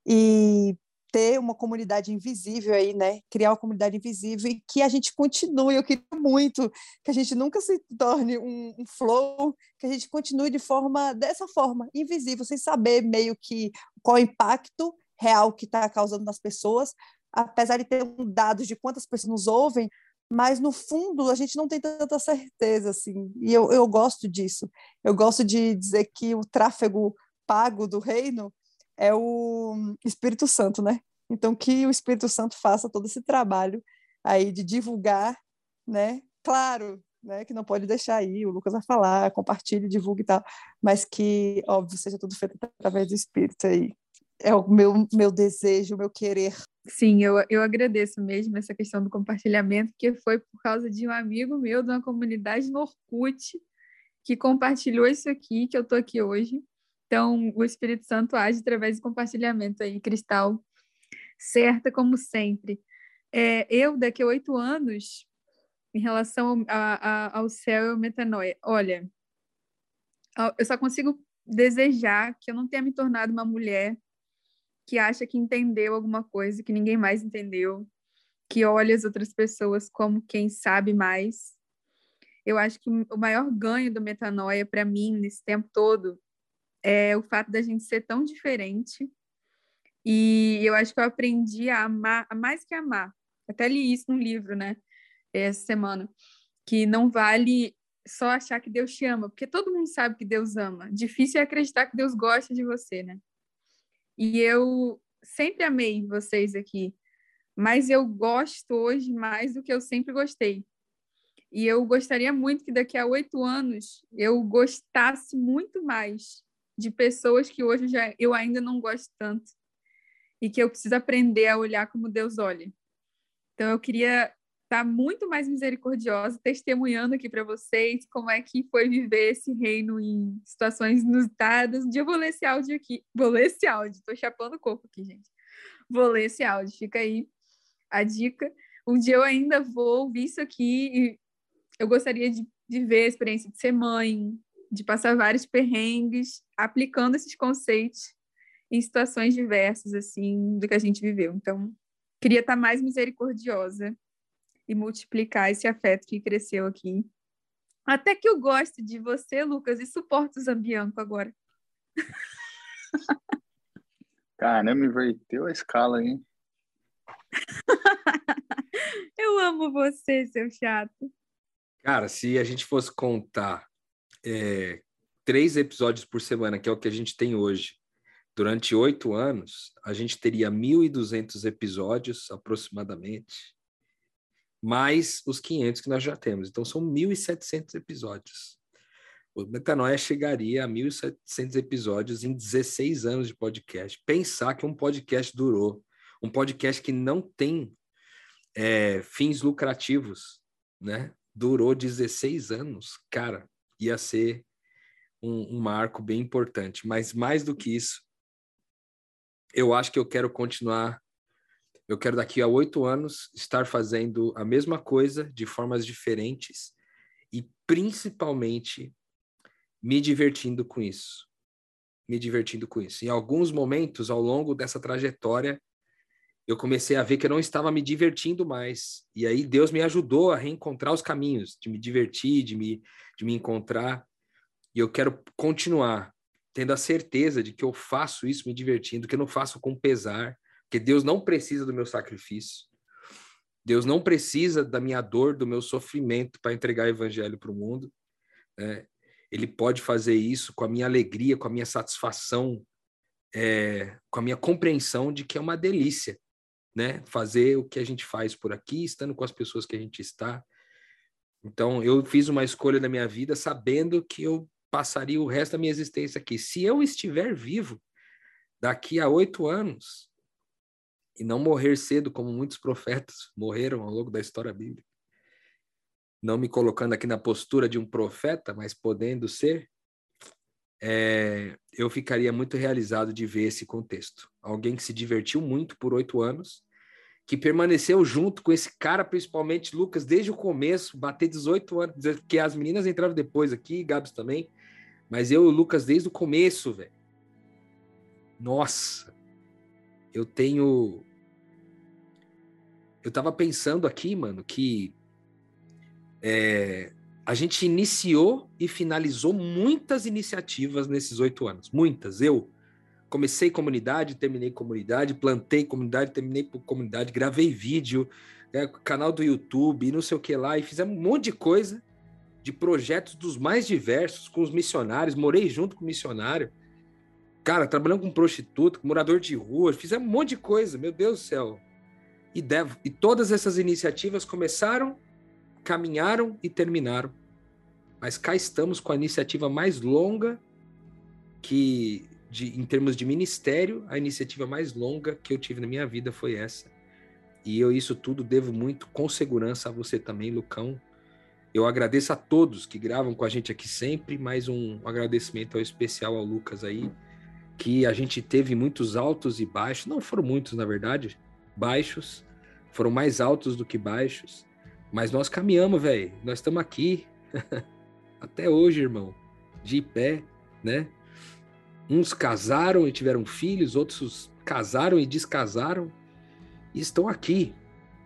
e ter uma comunidade invisível aí, né? Criar uma comunidade invisível e que a gente continue. Eu queria muito que a gente nunca se torne um, um flow, que a gente continue de forma dessa forma, invisível, sem saber meio que qual é o impacto real que está causando nas pessoas, apesar de ter um dados de quantas pessoas nos ouvem, mas no fundo a gente não tem tanta certeza assim. E eu, eu gosto disso. Eu gosto de dizer que o tráfego pago do reino é o Espírito Santo, né? Então que o Espírito Santo faça todo esse trabalho aí de divulgar, né? Claro, né, que não pode deixar aí, o Lucas vai falar, compartilhe, divulgue e tal, mas que, óbvio, seja tudo feito através do Espírito aí. É o meu, meu desejo, o meu querer. Sim, eu, eu agradeço mesmo essa questão do compartilhamento, que foi por causa de um amigo meu, de uma comunidade no Orkut, que compartilhou isso aqui, que eu tô aqui hoje. Então, o Espírito Santo age através do compartilhamento aí, Cristal, certa como sempre. É, eu, daqui a oito anos, em relação a, a, ao céu e ao metanoia, olha, eu só consigo desejar que eu não tenha me tornado uma mulher que acha que entendeu alguma coisa que ninguém mais entendeu, que olha as outras pessoas como quem sabe mais. Eu acho que o maior ganho do metanoia para mim nesse tempo todo é o fato da gente ser tão diferente. E eu acho que eu aprendi a amar, a mais que amar. Até li isso num livro, né? Essa semana, que não vale só achar que Deus te ama, porque todo mundo sabe que Deus ama. Difícil é acreditar que Deus gosta de você, né? E eu sempre amei vocês aqui, mas eu gosto hoje mais do que eu sempre gostei. E eu gostaria muito que daqui a oito anos eu gostasse muito mais de pessoas que hoje já, eu ainda não gosto tanto e que eu preciso aprender a olhar como Deus olha. Então eu queria estar muito mais misericordiosa, testemunhando aqui para vocês como é que foi viver esse reino em situações inusitadas. Um dia eu vou ler esse áudio aqui. Vou ler esse áudio, estou chapando o corpo aqui, gente. Vou ler esse áudio, fica aí a dica. Um dia eu ainda vou ouvir isso aqui e eu gostaria de, de ver a experiência de ser mãe, de passar vários perrengues, aplicando esses conceitos em situações diversas, assim, do que a gente viveu. Então, queria estar mais misericordiosa e multiplicar esse afeto que cresceu aqui. Até que eu gosto de você, Lucas, e suporto o Zambianco agora. Caramba, inverteu a escala, hein? <laughs> eu amo você, seu chato. Cara, se a gente fosse contar é, três episódios por semana, que é o que a gente tem hoje, durante oito anos, a gente teria 1.200 episódios aproximadamente, mais os 500 que nós já temos. Então, são 1.700 episódios. O Metanoia chegaria a 1.700 episódios em 16 anos de podcast. Pensar que um podcast durou, um podcast que não tem é, fins lucrativos, né? durou 16 anos, cara, ia ser um, um marco bem importante. Mas mais do que isso, eu acho que eu quero continuar. Eu quero daqui a oito anos estar fazendo a mesma coisa de formas diferentes e principalmente me divertindo com isso. Me divertindo com isso. Em alguns momentos ao longo dessa trajetória, eu comecei a ver que eu não estava me divertindo mais. E aí Deus me ajudou a reencontrar os caminhos, de me divertir, de me, de me encontrar. E eu quero continuar tendo a certeza de que eu faço isso me divertindo, que eu não faço com pesar, que Deus não precisa do meu sacrifício. Deus não precisa da minha dor, do meu sofrimento para entregar o evangelho para o mundo. Né? Ele pode fazer isso com a minha alegria, com a minha satisfação, é, com a minha compreensão de que é uma delícia né? Fazer o que a gente faz por aqui, estando com as pessoas que a gente está. Então, eu fiz uma escolha na minha vida sabendo que eu passaria o resto da minha existência aqui. Se eu estiver vivo daqui a oito anos e não morrer cedo, como muitos profetas <laughs> morreram ao longo da história bíblica, não me colocando aqui na postura de um profeta, mas podendo ser, é, eu ficaria muito realizado de ver esse contexto. Alguém que se divertiu muito por oito anos, que permaneceu junto com esse cara, principalmente Lucas, desde o começo, bater 18 anos, porque as meninas entraram depois aqui, Gabs também, mas eu e o Lucas desde o começo, velho. Nossa, eu tenho. Eu tava pensando aqui, mano, que é, a gente iniciou e finalizou muitas iniciativas nesses oito anos. Muitas. Eu comecei comunidade, terminei comunidade, plantei comunidade, terminei comunidade, gravei vídeo, né, canal do YouTube, não sei o que lá, e fizemos um monte de coisa, de projetos dos mais diversos, com os missionários, morei junto com o missionário. Cara, trabalhando com prostituta, com morador de rua, fizemos um monte de coisa, meu Deus do céu. E, deve, e todas essas iniciativas começaram caminharam e terminaram. Mas cá estamos com a iniciativa mais longa que, de, em termos de ministério, a iniciativa mais longa que eu tive na minha vida foi essa. E eu isso tudo devo muito com segurança a você também, Lucão. Eu agradeço a todos que gravam com a gente aqui sempre, mais um agradecimento especial ao Lucas aí, que a gente teve muitos altos e baixos, não foram muitos na verdade, baixos, foram mais altos do que baixos, mas nós caminhamos, velho. Nós estamos aqui <laughs> até hoje, irmão, de pé, né? Uns casaram e tiveram filhos, outros casaram e descasaram e estão aqui,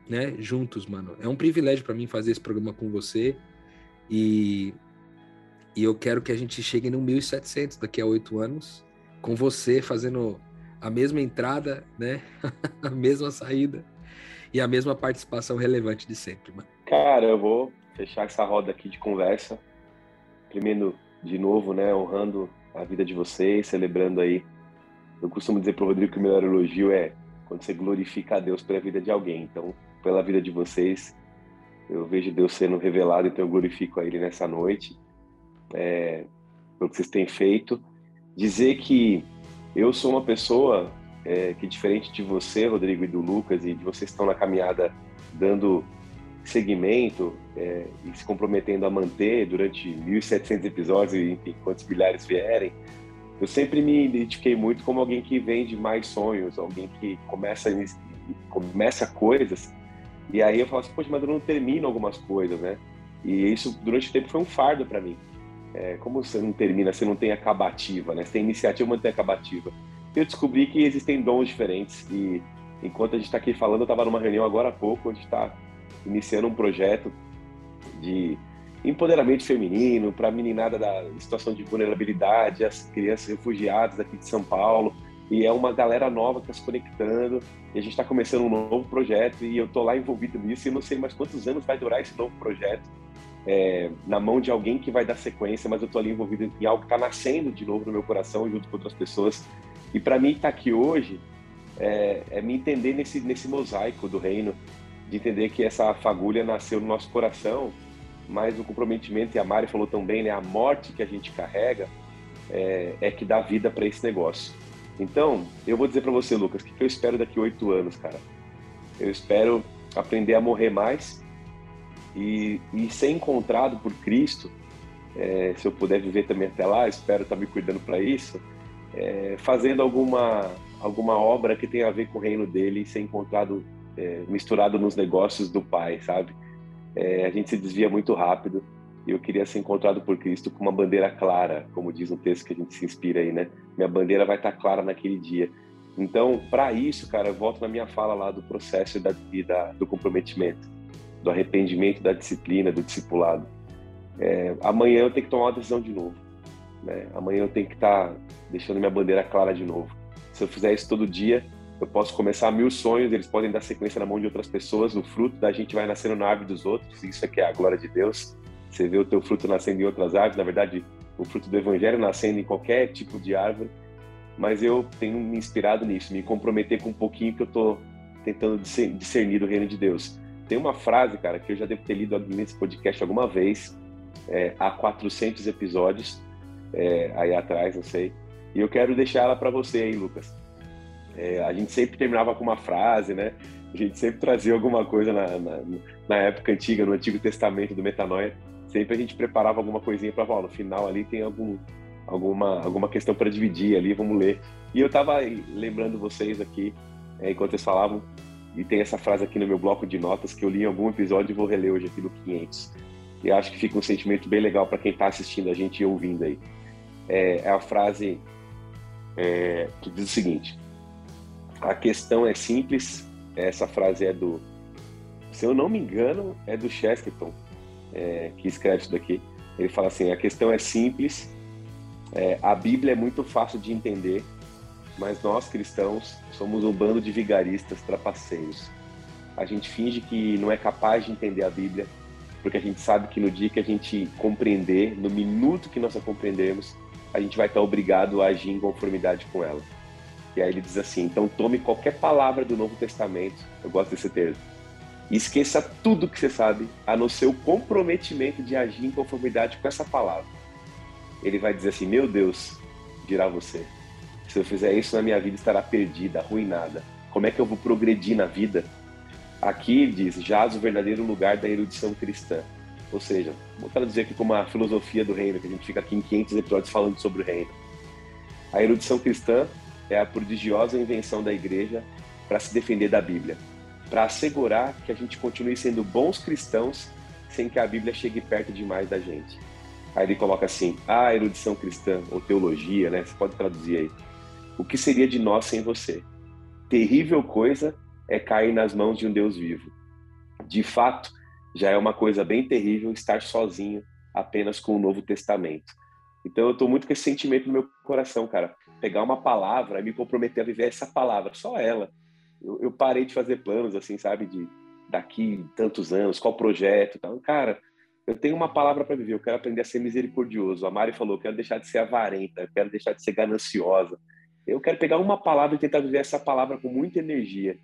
né, juntos, mano. É um privilégio para mim fazer esse programa com você e e eu quero que a gente chegue no 1700 daqui a oito anos, com você fazendo a mesma entrada, né? <laughs> a mesma saída e a mesma participação relevante de sempre, mano. Cara, eu vou fechar essa roda aqui de conversa primeiro, de novo, né, honrando a vida de vocês, celebrando aí. Eu costumo dizer para o Rodrigo que o melhor elogio é quando você glorifica a Deus pela vida de alguém. Então, pela vida de vocês, eu vejo Deus sendo revelado, então eu glorifico a Ele nessa noite, é, pelo que vocês têm feito. Dizer que eu sou uma pessoa é, que, diferente de você, Rodrigo, e do Lucas, e de vocês que estão na caminhada dando segmento é, e se comprometendo a manter durante 1.700 episódios enfim, quantos milhares vierem, eu sempre me identifiquei muito como alguém que vende mais sonhos, alguém que começa, começa coisas e aí eu falo assim, poxa, mas eu não termino algumas coisas, né? E isso durante o tempo foi um fardo para mim. É, como você não termina, você não tem acabativa, né? Você tem iniciativa, mas não tem acabativa. Eu descobri que existem dons diferentes e enquanto a gente está aqui falando, eu estava numa reunião agora há pouco, onde está iniciando um projeto de empoderamento feminino para a meninada da situação de vulnerabilidade, as crianças refugiadas aqui de São Paulo. E é uma galera nova que está se conectando. E a gente está começando um novo projeto e eu estou lá envolvido nisso. E não sei mais quantos anos vai durar esse novo projeto. É, na mão de alguém que vai dar sequência, mas eu estou ali envolvido em algo que está nascendo de novo no meu coração, junto com outras pessoas. E para mim, estar tá aqui hoje é, é, me entender nesse, nesse mosaico do reino, de entender que essa fagulha nasceu no nosso coração, mas o comprometimento, e a Mari falou também, né, a morte que a gente carrega é, é que dá vida para esse negócio. Então, eu vou dizer para você, Lucas, o que eu espero daqui oito anos, cara? Eu espero aprender a morrer mais e, e ser encontrado por Cristo. É, se eu puder viver também até lá, espero estar me cuidando para isso, é, fazendo alguma alguma obra que tenha a ver com o reino dele e ser encontrado é, misturado nos negócios do Pai, sabe? É, a gente se desvia muito rápido e eu queria ser encontrado por Cristo com uma bandeira clara, como diz um texto que a gente se inspira aí, né? Minha bandeira vai estar clara naquele dia. Então, para isso, cara, eu volto na minha fala lá do processo da, da, do comprometimento, do arrependimento, da disciplina, do discipulado. É, amanhã eu tenho que tomar uma decisão de novo. Né? Amanhã eu tenho que estar tá deixando minha bandeira clara de novo. Se eu fizer isso todo dia, eu posso começar mil sonhos, eles podem dar sequência na mão de outras pessoas, o fruto da gente vai nascendo na árvore dos outros, isso é que é a glória de Deus. Você vê o teu fruto nascendo em outras árvores, na verdade, o fruto do evangelho nascendo em qualquer tipo de árvore. Mas eu tenho me inspirado nisso, me comprometer com um pouquinho que eu estou tentando discernir do reino de Deus. Tem uma frase, cara, que eu já devo ter lido nesse podcast alguma vez, é, há 400 episódios, é, aí atrás, não sei. E eu quero deixar ela para você aí, Lucas. É, a gente sempre terminava com uma frase, né? A gente sempre trazia alguma coisa na, na, na época antiga, no Antigo Testamento do Metanoia sempre a gente preparava alguma coisinha para falar, no final ali tem algum, alguma, alguma questão para dividir ali, vamos ler. E eu estava lembrando vocês aqui, é, enquanto vocês falavam, e tem essa frase aqui no meu bloco de notas que eu li em algum episódio e vou reler hoje aqui no 500. E acho que fica um sentimento bem legal para quem está assistindo a gente e ouvindo aí. É, é a frase é, que diz o seguinte: A questão é simples. Essa frase é do, se eu não me engano, é do Chesterton é, que escreve isso daqui. Ele fala assim: a questão é simples, é, a Bíblia é muito fácil de entender, mas nós cristãos somos um bando de vigaristas trapaceiros. A gente finge que não é capaz de entender a Bíblia, porque a gente sabe que no dia que a gente compreender, no minuto que nós a compreendemos, a gente vai estar obrigado a agir em conformidade com ela. E aí ele diz assim: então tome qualquer palavra do Novo Testamento, eu gosto desse termo, e esqueça tudo que você sabe, a não ser o comprometimento de agir em conformidade com essa palavra. Ele vai dizer assim: Meu Deus, dirá você, se eu fizer isso na minha vida estará perdida, arruinada. Como é que eu vou progredir na vida? Aqui diz: jaz o verdadeiro lugar da erudição cristã. Ou seja, vou traduzir aqui como a filosofia do reino, que a gente fica aqui em 500 episódios falando sobre o reino. A erudição cristã é a prodigiosa invenção da igreja para se defender da Bíblia para assegurar que a gente continue sendo bons cristãos sem que a Bíblia chegue perto demais da gente. Aí ele coloca assim: a ah, erudição cristã, ou teologia, né? Você pode traduzir aí. O que seria de nós sem você? Terrível coisa é cair nas mãos de um Deus vivo. De fato, já é uma coisa bem terrível estar sozinho apenas com o Novo Testamento. Então eu estou muito com esse sentimento no meu coração, cara. Pegar uma palavra e me comprometer a viver essa palavra, só ela eu, eu, parei de fazer planos, assim, sabe? De daqui tantos anos, qual projeto tal. Cara, Eu tenho uma palavra para viver, eu quero aprender a ser misericordioso. A Mari falou, eu quero deixar de ser avarenta, eu quero deixar de ser gananciosa. Eu quero pegar uma palavra e tentar viver essa palavra com muita energia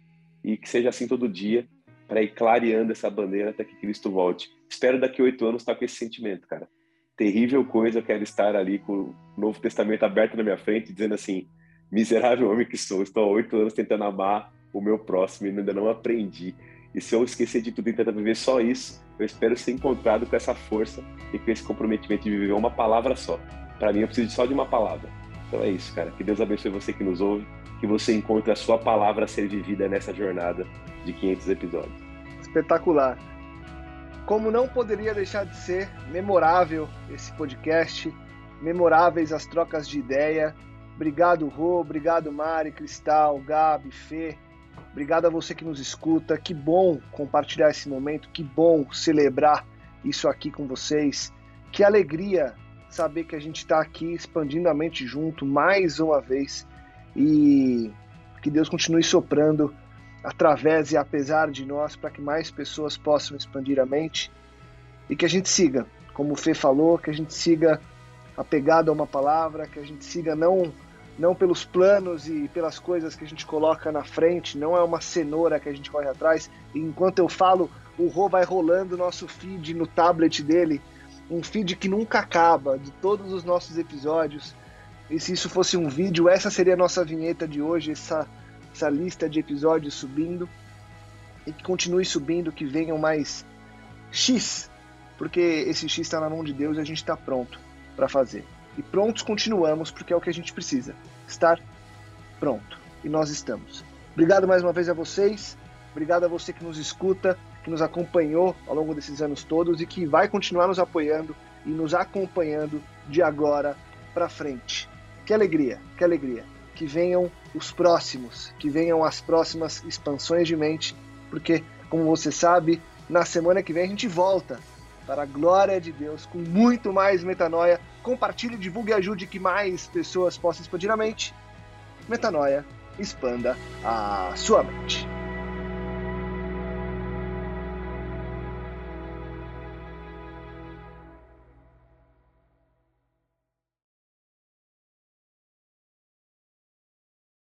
e que seja assim todo dia para ir clareando essa bandeira até que Cristo volte. Espero daqui oito anos estar com esse sentimento, cara. Terrível coisa, eu quero estar ali com o Novo Testamento aberto na minha frente, dizendo assim: miserável homem que sou, estou há oito anos tentando amar o meu próximo e ainda não aprendi. E se eu esquecer de tudo e tentar viver só isso, eu espero ser encontrado com essa força e com esse comprometimento de viver uma palavra só. Para mim, eu preciso só de uma palavra. Então é isso, cara. Que Deus abençoe você que nos ouve, que você encontre a sua palavra a ser vivida nessa jornada de 500 episódios. Espetacular. Como não poderia deixar de ser memorável esse podcast, memoráveis as trocas de ideia. Obrigado, Rô, obrigado, Mari, Cristal, Gabi, Fê. Obrigado a você que nos escuta. Que bom compartilhar esse momento, que bom celebrar isso aqui com vocês. Que alegria saber que a gente está aqui expandindo a mente junto mais uma vez e que Deus continue soprando através e apesar de nós para que mais pessoas possam expandir a mente e que a gente siga, como o Fê falou, que a gente siga apegado a uma palavra, que a gente siga não não pelos planos e pelas coisas que a gente coloca na frente, não é uma cenoura que a gente corre atrás. E enquanto eu falo, o Rô vai rolando o nosso feed no tablet dele, um feed que nunca acaba, de todos os nossos episódios. E se isso fosse um vídeo, essa seria a nossa vinheta de hoje, essa, essa lista de episódios subindo. E que continue subindo, que venham mais X, porque esse X está na mão de Deus e a gente está pronto para fazer. E prontos continuamos, porque é o que a gente precisa. Estar pronto. E nós estamos. Obrigado mais uma vez a vocês. Obrigado a você que nos escuta, que nos acompanhou ao longo desses anos todos e que vai continuar nos apoiando e nos acompanhando de agora para frente. Que alegria, que alegria. Que venham os próximos, que venham as próximas expansões de mente, porque, como você sabe, na semana que vem a gente volta para a glória de Deus, com muito mais metanoia. Compartilhe, divulgue e ajude que mais pessoas possam expandir a mente. Metanoia, expanda a sua mente.